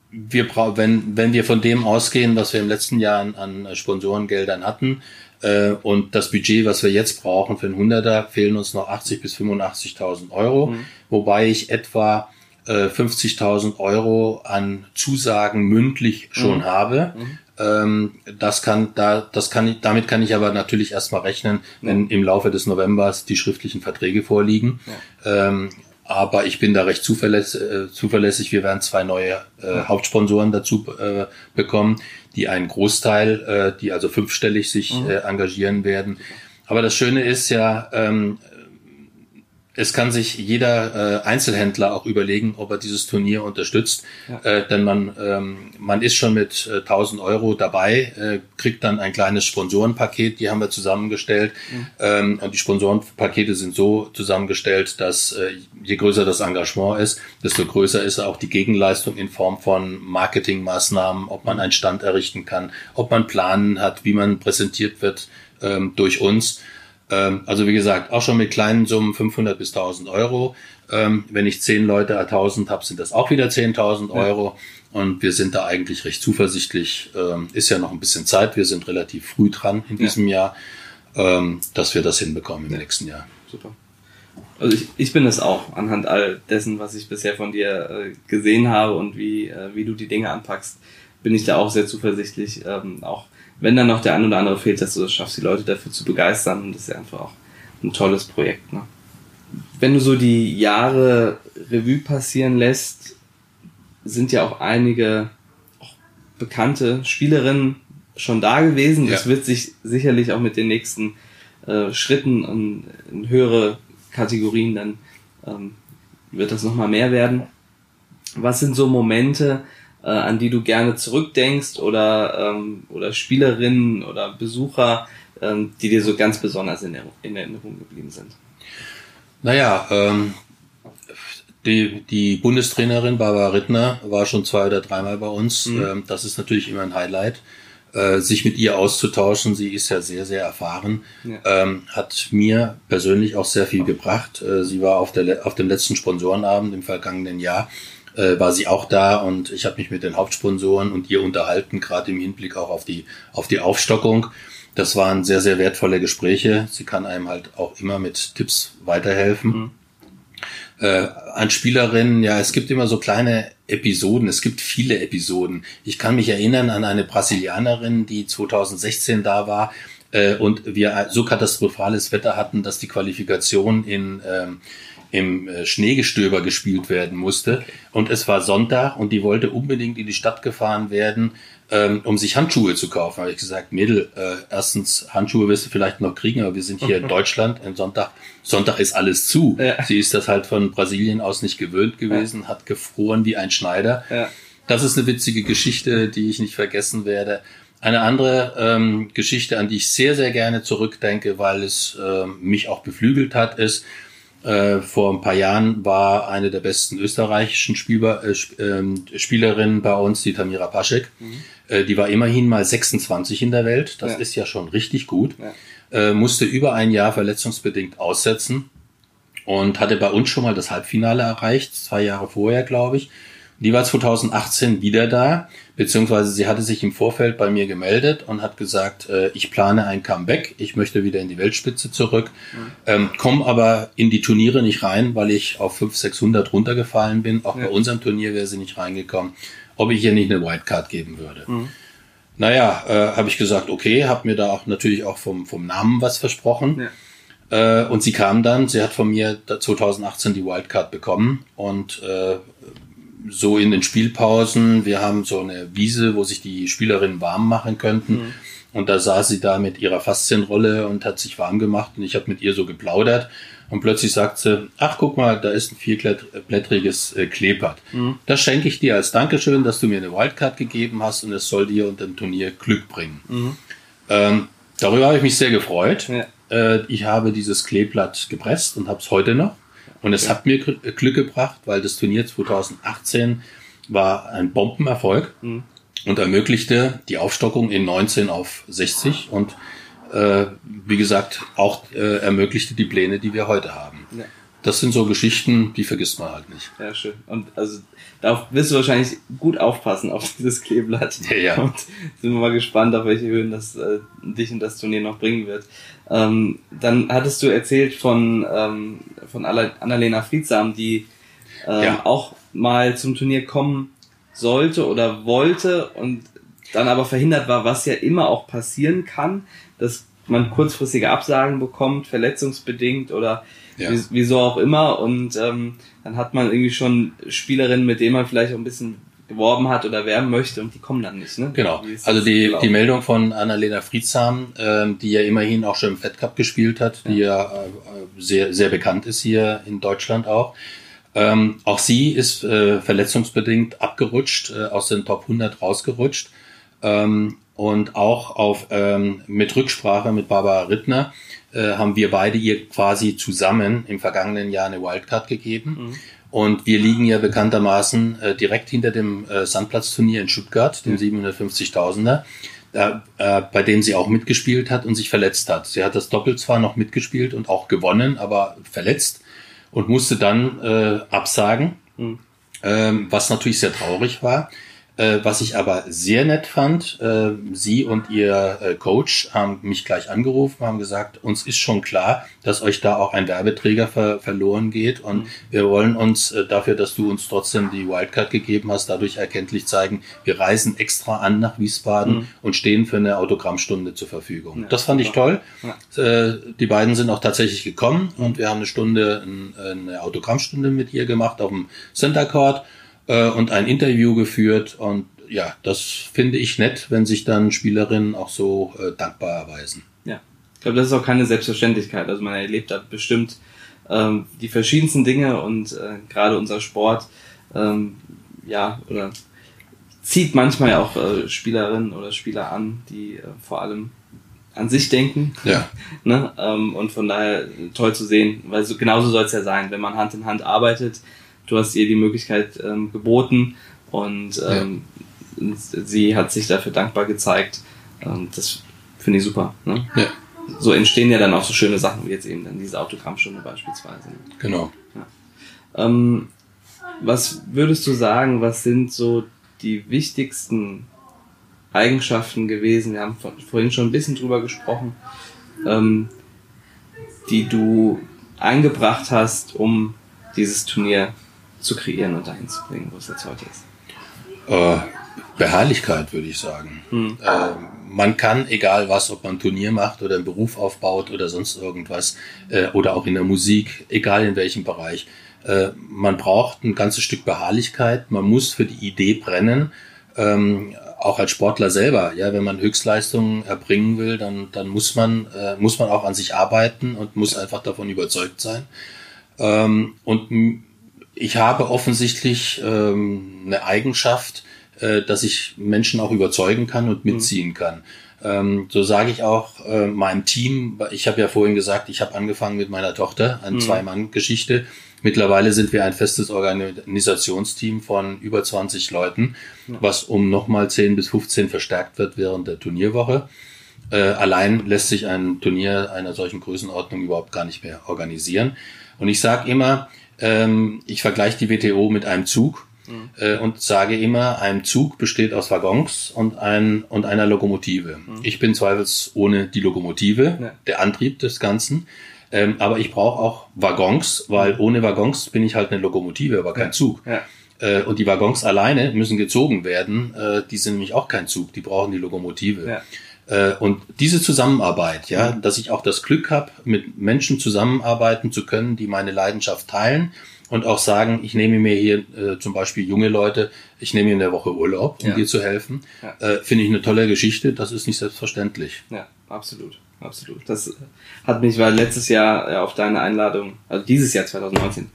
wir wenn, wenn wir von dem ausgehen, was wir im letzten Jahr an, an Sponsorengeldern hatten, äh, und das Budget, was wir jetzt brauchen für einen Hunderter, fehlen uns noch 80 bis 85.000 Euro, mhm. wobei ich etwa äh, 50.000 Euro an Zusagen mündlich schon mhm. habe. Mhm. Ähm, das kann, da, das kann ich, damit kann ich aber natürlich erstmal rechnen, wenn im Laufe des Novembers die schriftlichen Verträge vorliegen. Ja. Ähm, aber ich bin da recht zuverlässig. Äh, zuverlässig. Wir werden zwei neue äh, Hauptsponsoren dazu äh, bekommen, die einen Großteil, äh, die also fünfstellig sich mhm. äh, engagieren werden. Aber das Schöne ist ja, ähm, es kann sich jeder äh, Einzelhändler auch überlegen, ob er dieses Turnier unterstützt, ja. äh, denn man ähm, man ist schon mit äh, 1000 Euro dabei, äh, kriegt dann ein kleines Sponsorenpaket, die haben wir zusammengestellt mhm. ähm, und die Sponsorenpakete sind so zusammengestellt, dass äh, je größer das Engagement ist, desto größer ist auch die Gegenleistung in Form von Marketingmaßnahmen, ob man einen Stand errichten kann, ob man Planen hat, wie man präsentiert wird ähm, durch uns. Ähm, also wie gesagt, auch schon mit kleinen Summen 500 bis 1000 Euro. Ähm, wenn ich 10 Leute 1000 habe, sind das auch wieder 10.000 Euro. Ja. Und wir sind da eigentlich recht zuversichtlich. Ähm, ist ja noch ein bisschen Zeit. Wir sind relativ früh dran in diesem ja. Jahr, dass wir das hinbekommen im ja. nächsten Jahr. Super. Also ich, ich bin es auch anhand all dessen, was ich bisher von dir äh, gesehen habe und wie, äh, wie du die Dinge anpackst, bin ich da auch sehr zuversichtlich. Ähm, auch wenn dann noch der ein oder andere fehlt, dass du es schaffst, die Leute dafür zu begeistern. Und das ist ja einfach auch ein tolles Projekt. Ne? Wenn du so die Jahre Revue passieren lässt, sind ja auch einige auch bekannte Spielerinnen schon da gewesen. Ja. Das wird sich sicherlich auch mit den nächsten äh, Schritten in, in höhere Kategorien dann ähm, wird das nochmal mehr werden. Was sind so Momente, äh, an die du gerne zurückdenkst oder, ähm, oder Spielerinnen oder Besucher, ähm, die dir so ganz besonders in, in Erinnerung geblieben sind? Naja, ähm, die, die Bundestrainerin Barbara Rittner war schon zwei oder dreimal bei uns. Mhm. Ähm, das ist natürlich immer ein Highlight. Äh, sich mit ihr auszutauschen, sie ist ja sehr, sehr erfahren, ja. ähm, hat mir persönlich auch sehr viel gebracht. Äh, sie war auf, der, auf dem letzten Sponsorenabend im vergangenen Jahr äh, war sie auch da und ich habe mich mit den Hauptsponsoren und ihr unterhalten, gerade im Hinblick auch auf die, auf die Aufstockung. Das waren sehr, sehr wertvolle Gespräche. Sie kann einem halt auch immer mit Tipps weiterhelfen. Mhm. Äh, an Spielerinnen, ja, es gibt immer so kleine Episoden, es gibt viele Episoden. Ich kann mich erinnern an eine Brasilianerin, die 2016 da war äh, und wir so katastrophales Wetter hatten, dass die Qualifikation in ähm, im äh, Schneegestöber gespielt werden musste. Und es war Sonntag und die wollte unbedingt in die Stadt gefahren werden, ähm, um sich Handschuhe zu kaufen. Da habe ich gesagt, Mädel, äh, erstens, Handschuhe wirst du vielleicht noch kriegen, aber wir sind hier in Deutschland. Am Sonntag, Sonntag ist alles zu. Ja. Sie ist das halt von Brasilien aus nicht gewöhnt gewesen, ja. hat gefroren wie ein Schneider. Ja. Das ist eine witzige Geschichte, die ich nicht vergessen werde. Eine andere ähm, Geschichte, an die ich sehr, sehr gerne zurückdenke, weil es äh, mich auch beflügelt hat, ist, äh, vor ein paar Jahren war eine der besten österreichischen Spielbar, äh, ähm, Spielerinnen bei uns, die Tamira Paschek. Mhm. Äh, die war immerhin mal 26 in der Welt. Das ja. ist ja schon richtig gut. Ja. Äh, musste über ein Jahr verletzungsbedingt aussetzen und hatte bei uns schon mal das Halbfinale erreicht, zwei Jahre vorher, glaube ich. Die war 2018 wieder da, beziehungsweise sie hatte sich im Vorfeld bei mir gemeldet und hat gesagt, äh, ich plane ein Comeback, ich möchte wieder in die Weltspitze zurück, mhm. ähm, komme aber in die Turniere nicht rein, weil ich auf 500, 600 runtergefallen bin. Auch ja. bei unserem Turnier wäre sie nicht reingekommen, ob ich ihr nicht eine Wildcard geben würde. Mhm. Naja, äh, habe ich gesagt, okay, habe mir da auch natürlich auch vom, vom Namen was versprochen. Ja. Äh, und sie kam dann, sie hat von mir 2018 die Wildcard bekommen und äh, so in den Spielpausen. Wir haben so eine Wiese, wo sich die Spielerinnen warm machen könnten. Mhm. Und da saß sie da mit ihrer Faszienrolle und hat sich warm gemacht und ich habe mit ihr so geplaudert. Und plötzlich sagt sie, ach guck mal, da ist ein vierblättriges äh, Kleeblatt. Mhm. Das schenke ich dir als Dankeschön, dass du mir eine Wildcard gegeben hast und es soll dir und dem Turnier Glück bringen. Mhm. Ähm, darüber habe ich mich sehr gefreut. Ja. Äh, ich habe dieses Kleeblatt gepresst und habe es heute noch. Und es ja. hat mir Glück gebracht, weil das Turnier 2018 war ein Bombenerfolg mhm. und ermöglichte die Aufstockung in 19 auf 60 und äh, wie gesagt auch äh, ermöglichte die Pläne, die wir heute haben. Ja. Das sind so Geschichten, die vergisst man halt nicht. Ja, schön. Und also darauf wirst du wahrscheinlich gut aufpassen auf dieses Kleeblatt. Ja, ja. Und sind wir mal gespannt, auf welche Höhen das äh, dich in das Turnier noch bringen wird. Ähm, dann hattest du erzählt von, ähm, von Annalena Friedsam, die ähm, ja. auch mal zum Turnier kommen sollte oder wollte und dann aber verhindert war, was ja immer auch passieren kann, dass man kurzfristige Absagen bekommt, verletzungsbedingt oder Ja. Wieso auch immer. Und ähm, dann hat man irgendwie schon Spielerinnen, mit denen man vielleicht auch ein bisschen geworben hat oder werben möchte und die kommen dann nicht. Ne? Genau. Also die, die Meldung von Annalena Friedsam, ähm, die ja immerhin auch schon im Fed Cup gespielt hat, die ja, ja äh, sehr, sehr bekannt ist hier in Deutschland auch. Ähm, auch sie ist äh, verletzungsbedingt abgerutscht, äh, aus den Top 100 rausgerutscht. Ähm, und auch auf, ähm, mit Rücksprache mit Barbara Rittner äh, haben wir beide ihr quasi zusammen im vergangenen Jahr eine Wildcard gegeben. Mhm. Und wir liegen ja bekanntermaßen äh, direkt hinter dem äh, Sandplatzturnier in Stuttgart, dem mhm. 750.000er, äh, bei dem sie auch mitgespielt hat und sich verletzt hat. Sie hat das Doppel zwar noch mitgespielt und auch gewonnen, aber verletzt und musste dann äh, absagen, mhm. ähm, was natürlich sehr traurig war. Äh, was ich aber sehr nett fand, äh, Sie und Ihr äh, Coach haben mich gleich angerufen, haben gesagt, uns ist schon klar, dass euch da auch ein Werbeträger ver verloren geht und mhm. wir wollen uns dafür, dass du uns trotzdem die Wildcard gegeben hast, dadurch erkenntlich zeigen, wir reisen extra an nach Wiesbaden mhm. und stehen für eine Autogrammstunde zur Verfügung. Ja, das fand ich toll. Ja. Die beiden sind auch tatsächlich gekommen und wir haben eine Stunde, eine Autogrammstunde mit ihr gemacht auf dem Center Court äh, und ein Interview geführt. Und ja, das finde ich nett, wenn sich dann Spielerinnen auch so äh, dankbar erweisen. Ja, ich glaube, das ist auch keine Selbstverständlichkeit. Also man erlebt da bestimmt ähm, die verschiedensten Dinge und äh, gerade unser Sport, ähm, ja, oder zieht manchmal auch äh, Spielerinnen oder Spieler an, die äh, vor allem an sich denken. Ja. ne? Ähm, und von daher toll zu sehen, weil so, genauso soll es ja sein, wenn man Hand in Hand arbeitet, du hast ihr die Möglichkeit ähm, geboten und ähm, ja. sie hat sich dafür dankbar gezeigt. Ähm, das finde ich super. Ne? Ja. So entstehen ja dann auch so schöne Sachen wie jetzt eben dann diese Autogrammstunde beispielsweise. Genau. Ja. Ähm, was würdest du sagen, was sind so die wichtigsten Eigenschaften gewesen? Wir haben vorhin schon ein bisschen drüber gesprochen, ähm, die du eingebracht hast, um dieses Turnier zu kreieren und dahin zu bringen, wo es jetzt heute ist? Äh, Beharrlichkeit, würde ich sagen. Hm. Äh, man kann, egal was, ob man Turnier macht oder einen Beruf aufbaut oder sonst irgendwas, äh, oder auch in der Musik, egal in welchem Bereich, äh, man braucht ein ganzes Stück Beharrlichkeit, man muss für die Idee brennen, ähm, auch als Sportler selber, ja, wenn man Höchstleistungen erbringen will, dann, dann muss man, äh, muss man auch an sich arbeiten und muss einfach davon überzeugt sein. Ähm, und ich habe offensichtlich ähm, eine Eigenschaft, äh, dass ich Menschen auch überzeugen kann und mhm. mitziehen kann. Ähm, so sage ich auch äh, meinem Team, ich habe ja vorhin gesagt, ich habe angefangen mit meiner Tochter, eine mhm. Zwei-Mann-Geschichte. Mittlerweile sind wir ein festes Organisationsteam von über 20 Leuten, ja. was um nochmal 10 bis 15 verstärkt wird während der Turnierwoche. Äh, allein lässt sich ein Turnier einer solchen Größenordnung überhaupt gar nicht mehr organisieren. Und ich sage immer, ähm, ich vergleiche die WTO mit einem Zug mhm. äh, und sage immer, ein Zug besteht aus Waggons und, ein, und einer Lokomotive. Mhm. Ich bin zweifelsohne die Lokomotive, ja. der Antrieb des Ganzen. Ähm, aber ich brauche auch Waggons, weil ohne Waggons bin ich halt eine Lokomotive, aber kein ja. Zug. Ja. Äh, und die Waggons alleine müssen gezogen werden. Äh, die sind nämlich auch kein Zug, die brauchen die Lokomotive. Äh, und diese Zusammenarbeit, ja, mhm. dass ich auch das Glück habe, mit Menschen zusammenarbeiten zu können, die meine Leidenschaft teilen und auch sagen, ich nehme mir hier äh, zum Beispiel junge Leute, ich nehme mir in der Woche Urlaub, um ja. dir zu helfen, ja. äh, finde ich eine tolle Geschichte. Das ist nicht selbstverständlich. Ja, absolut, absolut. Das hat mich, weil letztes Jahr äh, auf deine Einladung, also dieses Jahr 2019,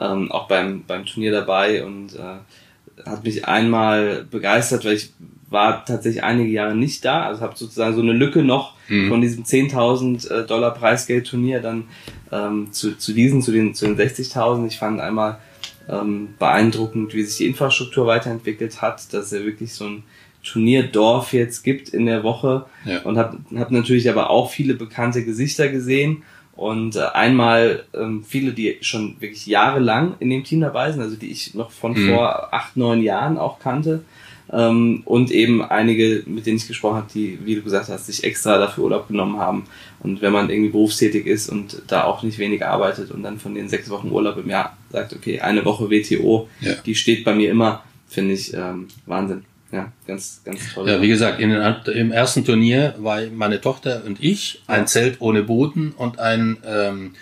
ähm, auch beim beim Turnier dabei und äh, hat mich einmal begeistert, weil ich war tatsächlich einige Jahre nicht da, also habe sozusagen so eine Lücke noch mhm. von diesem 10.000 äh, Dollar Preisgeldturnier dann ähm, zu, zu diesen, zu den, zu den 60.000. Ich fand einmal ähm, beeindruckend, wie sich die Infrastruktur weiterentwickelt hat, dass er wirklich so ein Turnierdorf jetzt gibt in der Woche ja. und habe hab natürlich aber auch viele bekannte Gesichter gesehen und äh, einmal ähm, viele, die schon wirklich jahrelang in dem Team dabei sind, also die ich noch von mhm. vor acht, neun Jahren auch kannte ähm, und eben einige, mit denen ich gesprochen habe, die, wie du gesagt hast, sich extra dafür Urlaub genommen haben. Und wenn man irgendwie berufstätig ist und da auch nicht wenig arbeitet und dann von den sechs Wochen Urlaub im Jahr sagt, okay, eine Woche WTO, ja. die steht bei mir immer, finde ich ähm, Wahnsinn. Ja, ganz, ganz toll. Ja, wie gesagt, in den, im ersten Turnier war meine Tochter und ich ein Zelt ohne Boden und ein ähm,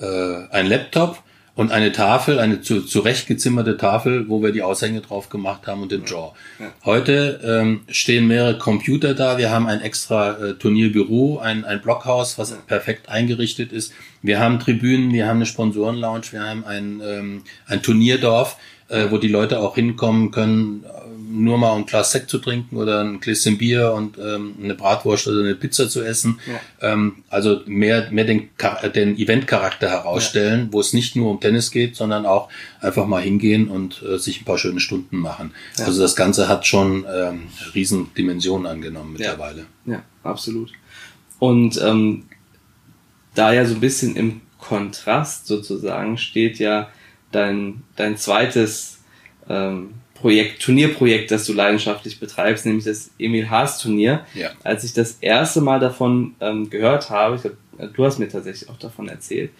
äh, ein Laptop und eine Tafel, eine zu, zurechtgezimmerte Tafel, wo wir die Aushänge drauf gemacht haben und den Draw. Ja. Heute ähm, stehen mehrere Computer da. Wir haben ein extra äh, Turnierbüro, ein, ein Blockhaus, was perfekt eingerichtet ist. Wir haben Tribünen, wir haben eine Sponsorenlounge, wir haben ein, ähm, ein Turnierdorf, äh, wo die Leute auch hinkommen können, nur mal ein Glas Sekt zu trinken oder ein Gläschen Bier und ähm, eine Bratwurst oder eine Pizza zu essen. Ja. Ähm, also mehr, mehr den, den Event-Charakter herausstellen, ja. wo es nicht nur um Tennis geht, sondern auch einfach mal hingehen und äh, sich ein paar schöne Stunden machen. Ja. Also das Ganze hat schon ähm, Riesendimensionen angenommen mittlerweile. Ja, absolut. Und ähm, da ja so ein bisschen im Kontrast sozusagen steht ja dein, dein zweites ähm, Projekt, Turnierprojekt, das du leidenschaftlich betreibst, nämlich das Emil Haas Turnier. Ja. Als ich das erste Mal davon ähm, gehört habe, ich glaub, du hast mir tatsächlich auch davon erzählt,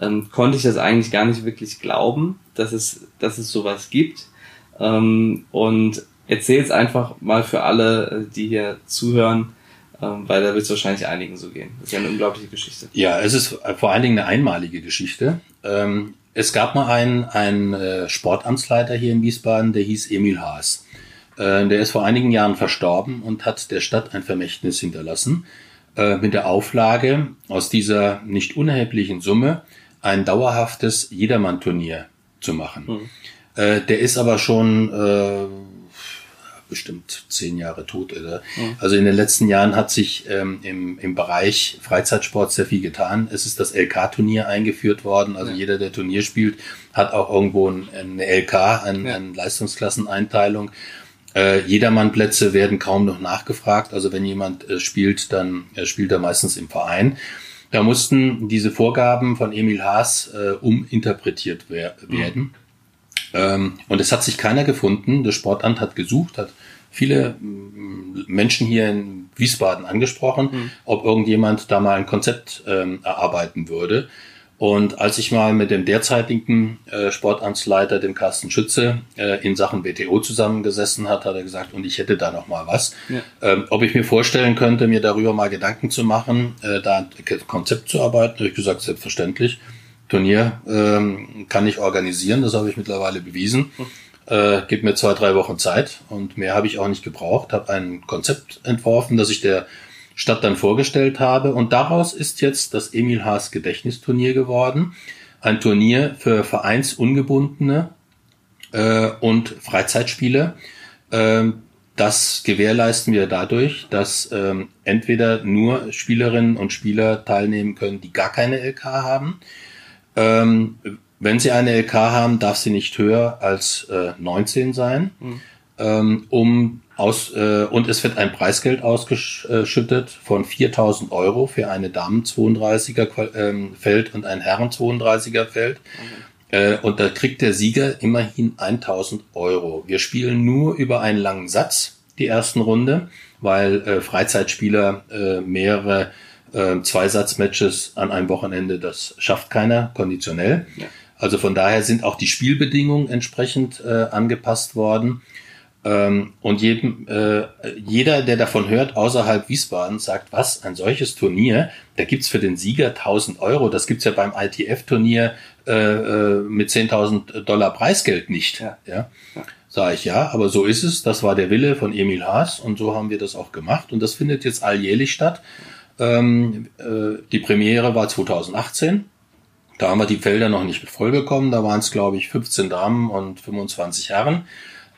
ähm, konnte ich das eigentlich gar nicht wirklich glauben, dass es, dass es sowas gibt. Ähm, und erzähl es einfach mal für alle, äh, die hier zuhören, ähm, weil da wird es wahrscheinlich einigen so gehen. Das ist ja eine unglaubliche Geschichte. Ja, es ist vor allen Dingen eine einmalige Geschichte. Es gab mal einen, einen äh, Sportamtsleiter hier in Wiesbaden, der hieß Emil Haas. Äh, der ist vor einigen Jahren verstorben und hat der Stadt ein Vermächtnis hinterlassen äh, mit der Auflage, aus dieser nicht unerheblichen Summe ein dauerhaftes Jedermann-Turnier zu machen. Mhm. der ist aber schon bestimmt zehn Jahre tot. Oder? Mhm. Also in den letzten Jahren hat sich ähm, im, im Bereich Freizeitsport sehr viel getan. Es ist das LK-Turnier eingeführt worden. Also ja. jeder, der Turnier spielt, hat auch irgendwo ein, eine LK, ein, ja. eine Leistungsklasseneinteilung. Äh, Jedermannplätze werden kaum noch nachgefragt. Also wenn jemand äh, spielt, dann äh, spielt er meistens im Verein. Da mussten diese Vorgaben von Emil Haas äh, uminterpretiert wer werden. Mhm. Ähm, und es hat sich keiner gefunden. Das Sportamt hat gesucht, hat viele Menschen hier in Wiesbaden angesprochen, mhm. ob irgendjemand da mal ein Konzept ähm, erarbeiten würde. Und als ich mal mit dem derzeitigen äh, Sportamtsleiter, dem Carsten Schütze, äh, in Sachen WTO zusammengesessen hat, hat er gesagt, und ich hätte da noch mal was. Ja. Ähm, ob ich mir vorstellen könnte, mir darüber mal Gedanken zu machen, äh, da ein Konzept zu arbeiten, habe ich gesagt, selbstverständlich. Turnier ähm, kann ich organisieren, das habe ich mittlerweile bewiesen. Äh, gib mir zwei, drei Wochen Zeit und mehr habe ich auch nicht gebraucht. Habe ein Konzept entworfen, das ich der Stadt dann vorgestellt habe und daraus ist jetzt das Emil Haas Gedächtnisturnier geworden. Ein Turnier für Vereinsungebundene äh, und Freizeitspiele. Ähm, das gewährleisten wir dadurch, dass ähm, entweder nur Spielerinnen und Spieler teilnehmen können, die gar keine LK haben, ähm, wenn Sie eine LK haben, darf sie nicht höher als äh, 19 sein. Mhm. Ähm, um aus, äh, und es wird ein Preisgeld ausgeschüttet von 4000 Euro für eine Damen 32er ähm, Feld und ein Herren 32er Feld. Mhm. Äh, und da kriegt der Sieger immerhin 1000 Euro. Wir spielen nur über einen langen Satz die ersten Runde, weil äh, Freizeitspieler äh, mehrere äh, Zweisatzmatches an einem Wochenende, das schafft keiner konditionell. Ja. Also von daher sind auch die Spielbedingungen entsprechend äh, angepasst worden. Ähm, und jedem, äh, jeder, der davon hört, außerhalb Wiesbaden, sagt, was, ein solches Turnier, da gibt's für den Sieger 1000 Euro, das gibt's ja beim ITF-Turnier äh, äh, mit 10.000 Dollar Preisgeld nicht. Ja. ja. ja. Sag ich ja, aber so ist es. Das war der Wille von Emil Haas und so haben wir das auch gemacht. Und das findet jetzt alljährlich statt. Ähm, äh, die Premiere war 2018. Da haben wir die Felder noch nicht voll bekommen. Da waren es, glaube ich, 15 Damen und 25 Herren.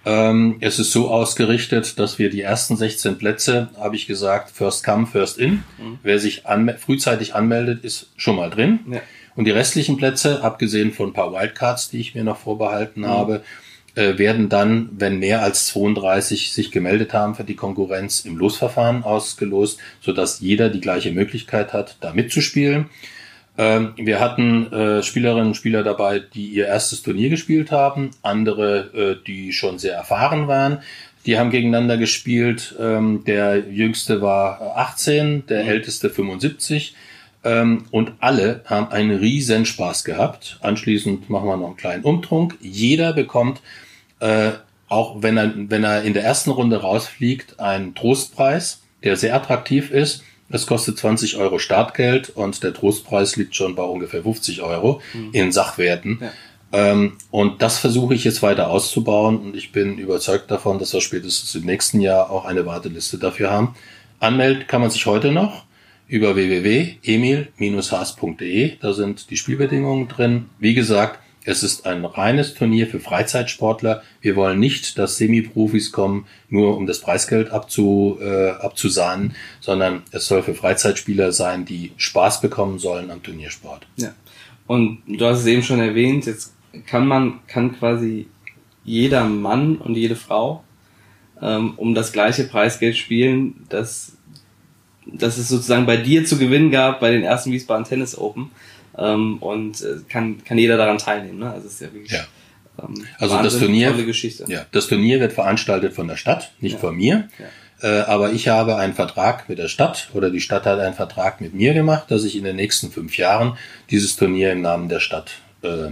Ähm, es ist so ausgerichtet, dass wir die ersten 16 Plätze, habe ich gesagt, first come, first in. Mhm. Wer sich anme frühzeitig anmeldet, ist schon mal drin. Ja. Und die restlichen Plätze, abgesehen von ein paar Wildcards, die ich mir noch vorbehalten mhm. habe, äh, werden dann, wenn mehr als 32 sich gemeldet haben für die Konkurrenz, im Losverfahren ausgelost, sodass jeder die gleiche Möglichkeit hat, da mitzuspielen. Ähm, wir hatten äh, Spielerinnen und Spieler dabei, die ihr erstes Turnier gespielt haben, andere, äh, die schon sehr erfahren waren. Die haben gegeneinander gespielt. Ähm, der jüngste war 18, der mhm. älteste 75. Ähm, und alle haben einen riesen Spaß gehabt. Anschließend machen wir noch einen kleinen Umtrunk. Jeder bekommt, äh, auch wenn er, wenn er in der ersten Runde rausfliegt, einen Trostpreis, der sehr attraktiv ist. Es kostet 20 Euro Startgeld und der Trostpreis liegt schon bei ungefähr 50 Euro mhm. in Sachwerten. Ja. Ähm, und das versuche ich jetzt weiter auszubauen und ich bin überzeugt davon, dass wir spätestens im nächsten Jahr auch eine Warteliste dafür haben. Anmelden kann man sich heute noch über www.emil-haas.de. Da sind die Spielbedingungen drin. Wie gesagt, es ist ein reines Turnier für Freizeitsportler. Wir wollen nicht, dass Semi-Profis kommen, nur um das Preisgeld abzu, äh, abzusahnen, sondern es soll für Freizeitspieler sein, die Spaß bekommen sollen am Turniersport. Ja. Und du hast es eben schon erwähnt, jetzt kann man, kann quasi jeder Mann und jede Frau ähm, um das gleiche Preisgeld spielen, das, das es sozusagen bei dir zu gewinnen gab bei den ersten Wiesbaden Tennis Open. Ähm, und äh, kann, kann jeder daran teilnehmen. Ne? Also es ist ja wirklich ja. Ähm, also das Turnier, Ja, das Turnier wird veranstaltet von der Stadt, nicht ja. von mir. Ja. Äh, aber ich habe einen Vertrag mit der Stadt oder die Stadt hat einen Vertrag mit mir gemacht, dass ich in den nächsten fünf Jahren dieses Turnier im Namen der Stadt äh,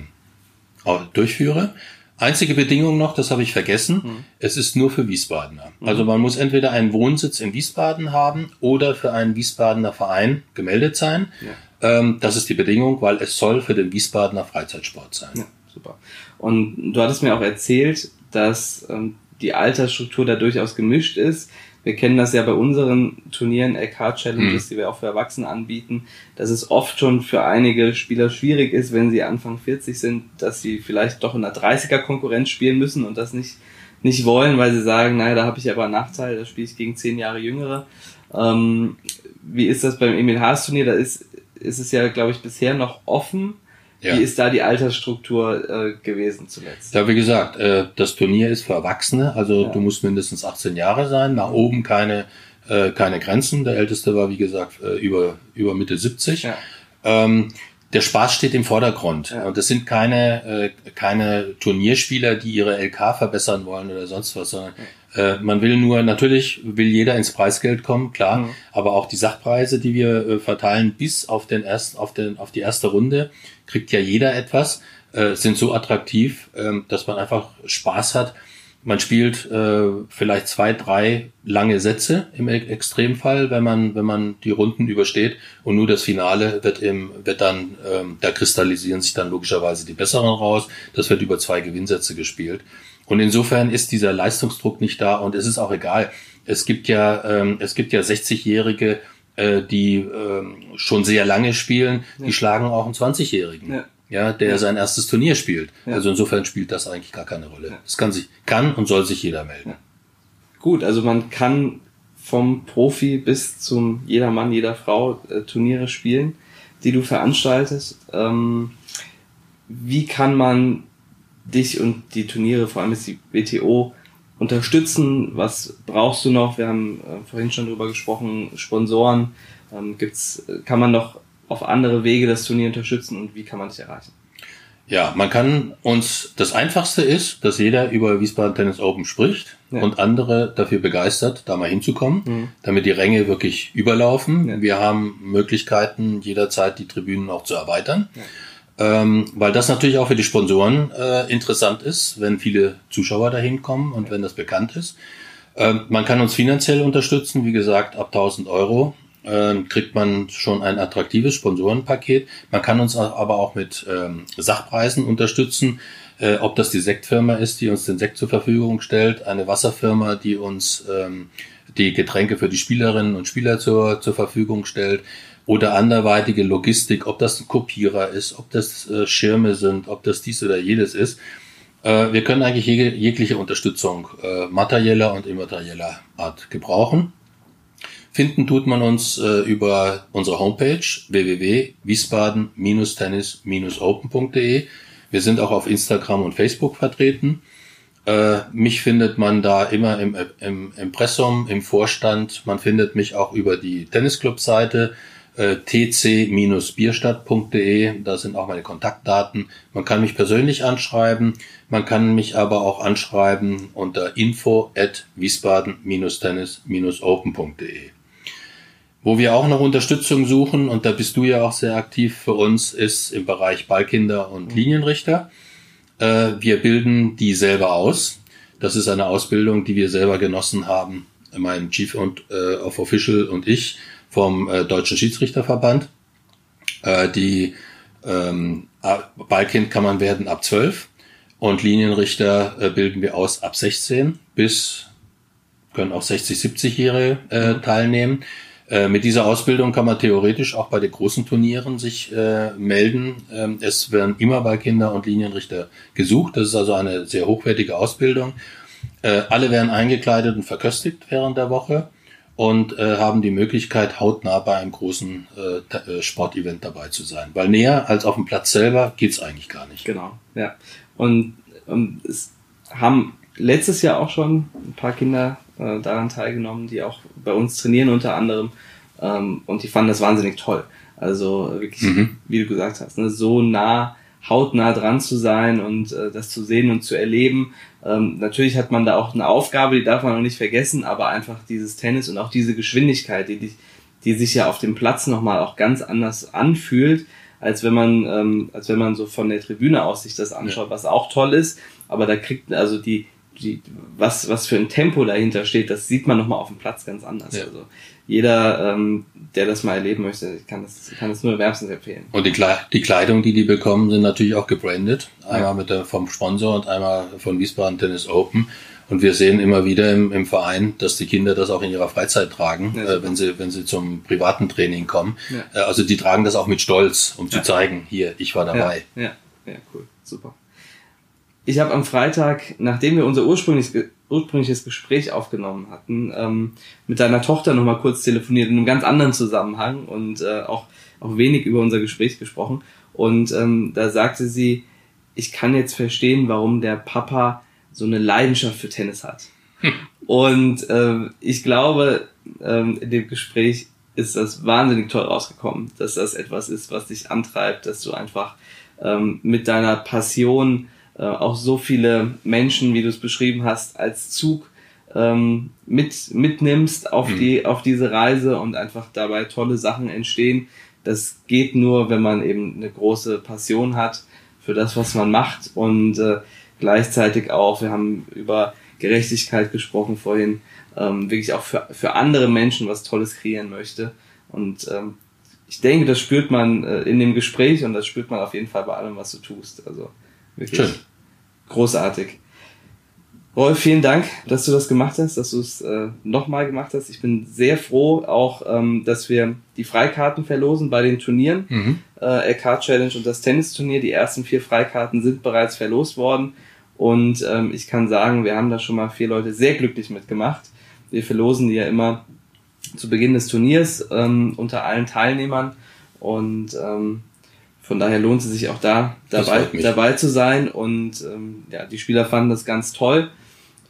durchführe. Einzige Bedingung noch, das habe ich vergessen, mhm. es ist nur für Wiesbadener. Mhm. Also man muss entweder einen Wohnsitz in Wiesbaden haben oder für einen Wiesbadener Verein gemeldet sein. Ja. Ähm, das ist die Bedingung, weil es soll für den Wiesbadener Freizeitsport sein. Ja, super. Und du hattest mir auch erzählt, dass ähm, die Altersstruktur da durchaus gemischt ist. Wir kennen das ja bei unseren Turnieren, LK-Challenges, mhm. die wir auch für Erwachsene anbieten, dass es oft schon für einige Spieler schwierig ist, wenn sie Anfang 40 sind, dass sie vielleicht doch in einer 30er-Konkurrenz spielen müssen und das nicht, nicht wollen, weil sie sagen, naja, da habe ich aber einen Nachteil, da spiele ich gegen zehn Jahre Jüngere. Ähm, wie ist das beim Emil Haas Turnier? Da ist, ist es ja, glaube ich, bisher noch offen ja. Wie ist da die Altersstruktur äh, gewesen zuletzt? Ja, wie gesagt, äh, das Turnier ist für Erwachsene, also ja. du musst mindestens 18 Jahre sein, nach oben keine, äh, keine Grenzen. Der älteste war, wie gesagt, äh, über, über Mitte 70. Ja. Ähm, der Spaß steht im Vordergrund. Ja. Und das sind keine, äh, keine Turnierspieler, die ihre LK verbessern wollen oder sonst was, sondern äh, man will nur, natürlich will jeder ins Preisgeld kommen, klar, mhm. aber auch die Sachpreise, die wir äh, verteilen, bis auf den ersten, auf den, auf die erste Runde, kriegt ja jeder etwas, äh, sind so attraktiv, äh, dass man einfach Spaß hat. Man spielt äh, vielleicht zwei, drei lange Sätze im Extremfall, wenn man wenn man die Runden übersteht und nur das Finale wird im wird dann ähm, da kristallisieren sich dann logischerweise die besseren raus. Das wird über zwei Gewinnsätze gespielt. Und insofern ist dieser Leistungsdruck nicht da und es ist auch egal. Es gibt ja, ähm, es gibt ja 60-Jährige, äh, die ähm, schon sehr lange spielen, ja. die schlagen auch einen 20-Jährigen. Ja. ja. der ja. sein erstes Turnier spielt. Also insofern spielt das eigentlich gar keine Rolle. Das kann sich, kann und soll sich jeder melden. Gut, also man kann vom Profi bis zum jeder Mann, jeder Frau äh, Turniere spielen, die du veranstaltest. Ähm, wie kann man dich und die Turniere, vor allem ist die WTO, unterstützen? Was brauchst du noch? Wir haben äh, vorhin schon drüber gesprochen, Sponsoren. Ähm, gibt's, kann man noch auf andere Wege das Turnier unterstützen und wie kann man dich erreichen? Ja, man kann uns, das einfachste ist, dass jeder über Wiesbaden Tennis Open spricht ja. und andere dafür begeistert, da mal hinzukommen, mhm. damit die Ränge wirklich überlaufen. Ja. Wir haben Möglichkeiten, jederzeit die Tribünen auch zu erweitern. Ja ähm, weil das natürlich auch für die Sponsoren äh, interessant ist, wenn viele Zuschauer dahin kommen und wenn das bekannt ist. Ähm, man kann uns finanziell unterstützen, wie gesagt, ab 1000 Euro ähm, kriegt man schon ein attraktives Sponsorenpaket. Man kann uns aber auch mit ähm, Sachpreisen unterstützen, äh, ob das die Sektfirma ist, die uns den Sekt zur Verfügung stellt, eine Wasserfirma, die uns ähm, die Getränke für die Spielerinnen und Spieler zur, zur Verfügung stellt oder anderweitige Logistik, ob das ein Kopierer ist, ob das äh, Schirme sind, ob das dies oder jedes ist. Äh, wir können eigentlich jeg jegliche Unterstützung äh, materieller und immaterieller Art gebrauchen. Finden tut man uns äh, über unsere Homepage www.wiesbaden-tennis-open.de. Wir sind auch auf Instagram und Facebook vertreten. Äh, mich findet man da immer im, im Impressum, im Vorstand. Man findet mich auch über die Tennisclub-Seite äh, tc-bierstadt.de, da sind auch meine Kontaktdaten. Man kann mich persönlich anschreiben, man kann mich aber auch anschreiben unter info at wiesbaden-tennis-open.de. Wo wir auch noch Unterstützung suchen, und da bist du ja auch sehr aktiv für uns, ist im Bereich Ballkinder und mhm. Linienrichter. Äh, wir bilden die selber aus. Das ist eine Ausbildung, die wir selber genossen haben, mein Chief und, äh, of Official und ich vom äh, Deutschen Schiedsrichterverband. Äh, die ähm, Ballkind kann man werden ab 12 und Linienrichter äh, bilden wir aus ab 16 bis können auch 60, 70-Jährige äh, mhm. teilnehmen. Äh, mit dieser Ausbildung kann man theoretisch auch bei den großen Turnieren sich äh, melden. Ähm, es werden immer Ballkinder und Linienrichter gesucht. Das ist also eine sehr hochwertige Ausbildung. Äh, alle werden eingekleidet und verköstigt während der Woche und äh, haben die Möglichkeit, hautnah bei einem großen äh, äh, Sportevent dabei zu sein. Weil näher als auf dem Platz selber geht's eigentlich gar nicht. Genau, ja. Und, und es haben letztes Jahr auch schon ein paar Kinder äh, daran teilgenommen, die auch bei uns trainieren unter anderem. Ähm, und die fanden das wahnsinnig toll. Also wirklich, mhm. wie du gesagt hast, ne, so nah, hautnah dran zu sein und äh, das zu sehen und zu erleben ähm, natürlich hat man da auch eine Aufgabe, die darf man auch nicht vergessen, aber einfach dieses Tennis und auch diese Geschwindigkeit, die, die sich ja auf dem Platz nochmal auch ganz anders anfühlt, als wenn man, ähm, als wenn man so von der Tribüne aus sich das anschaut, was auch toll ist. Aber da kriegt also die, die, was, was für ein Tempo dahinter steht, das sieht man nochmal auf dem Platz ganz anders. Ja. Also jeder, ähm, der das mal erleben möchte, kann das, kann das nur wärmstens empfehlen. Und die, Kle die Kleidung, die die bekommen, sind natürlich auch gebrandet. Einmal ja. mit der, vom Sponsor und einmal von Wiesbaden Tennis Open. Und wir sehen immer wieder im, im Verein, dass die Kinder das auch in ihrer Freizeit tragen, ja, äh, wenn sie wenn sie zum privaten Training kommen. Ja. Äh, also die tragen das auch mit Stolz, um zu zeigen, hier, ich war dabei. Ja, ja, ja cool, super. Ich habe am Freitag, nachdem wir unser ursprüngliches, ursprüngliches Gespräch aufgenommen hatten, ähm, mit deiner Tochter nochmal kurz telefoniert in einem ganz anderen Zusammenhang und äh, auch, auch wenig über unser Gespräch gesprochen. Und ähm, da sagte sie, ich kann jetzt verstehen, warum der Papa so eine Leidenschaft für Tennis hat. Hm. Und äh, ich glaube, ähm, in dem Gespräch ist das wahnsinnig toll rausgekommen, dass das etwas ist, was dich antreibt, dass du einfach ähm, mit deiner Passion äh, auch so viele Menschen, wie du es beschrieben hast, als Zug ähm, mit, mitnimmst auf, mhm. die, auf diese Reise und einfach dabei tolle Sachen entstehen. Das geht nur, wenn man eben eine große Passion hat für das, was man macht und äh, gleichzeitig auch, wir haben über Gerechtigkeit gesprochen vorhin, ähm, wirklich auch für, für andere Menschen was Tolles kreieren möchte. Und ähm, ich denke, das spürt man äh, in dem Gespräch und das spürt man auf jeden Fall bei allem, was du tust. Also wirklich. Schön großartig. Rolf, vielen Dank, dass du das gemacht hast, dass du es äh, nochmal gemacht hast. Ich bin sehr froh, auch, ähm, dass wir die Freikarten verlosen bei den Turnieren. Mhm. Äh, LK Challenge und das Tennisturnier. Die ersten vier Freikarten sind bereits verlost worden. Und ähm, ich kann sagen, wir haben da schon mal vier Leute sehr glücklich mitgemacht. Wir verlosen die ja immer zu Beginn des Turniers ähm, unter allen Teilnehmern. Und ähm, von daher lohnt es sich auch da dabei, dabei zu sein. Und ähm, ja, die Spieler fanden das ganz toll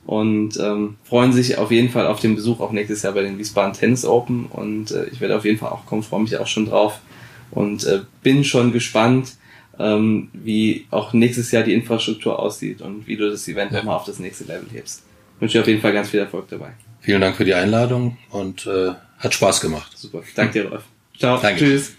und ähm, freuen sich auf jeden Fall auf den Besuch auch nächstes Jahr bei den Wiesbaden Tennis Open. Und äh, ich werde auf jeden Fall auch kommen, freue mich auch schon drauf und äh, bin schon gespannt, ähm, wie auch nächstes Jahr die Infrastruktur aussieht und wie du das Event ja. nochmal auf das nächste Level hebst. Ich wünsche dir auf jeden Fall ganz viel Erfolg dabei. Vielen Dank für die Einladung und äh, hat Spaß gemacht. Super. Danke dir, Rolf. Ciao. Danke. Tschüss.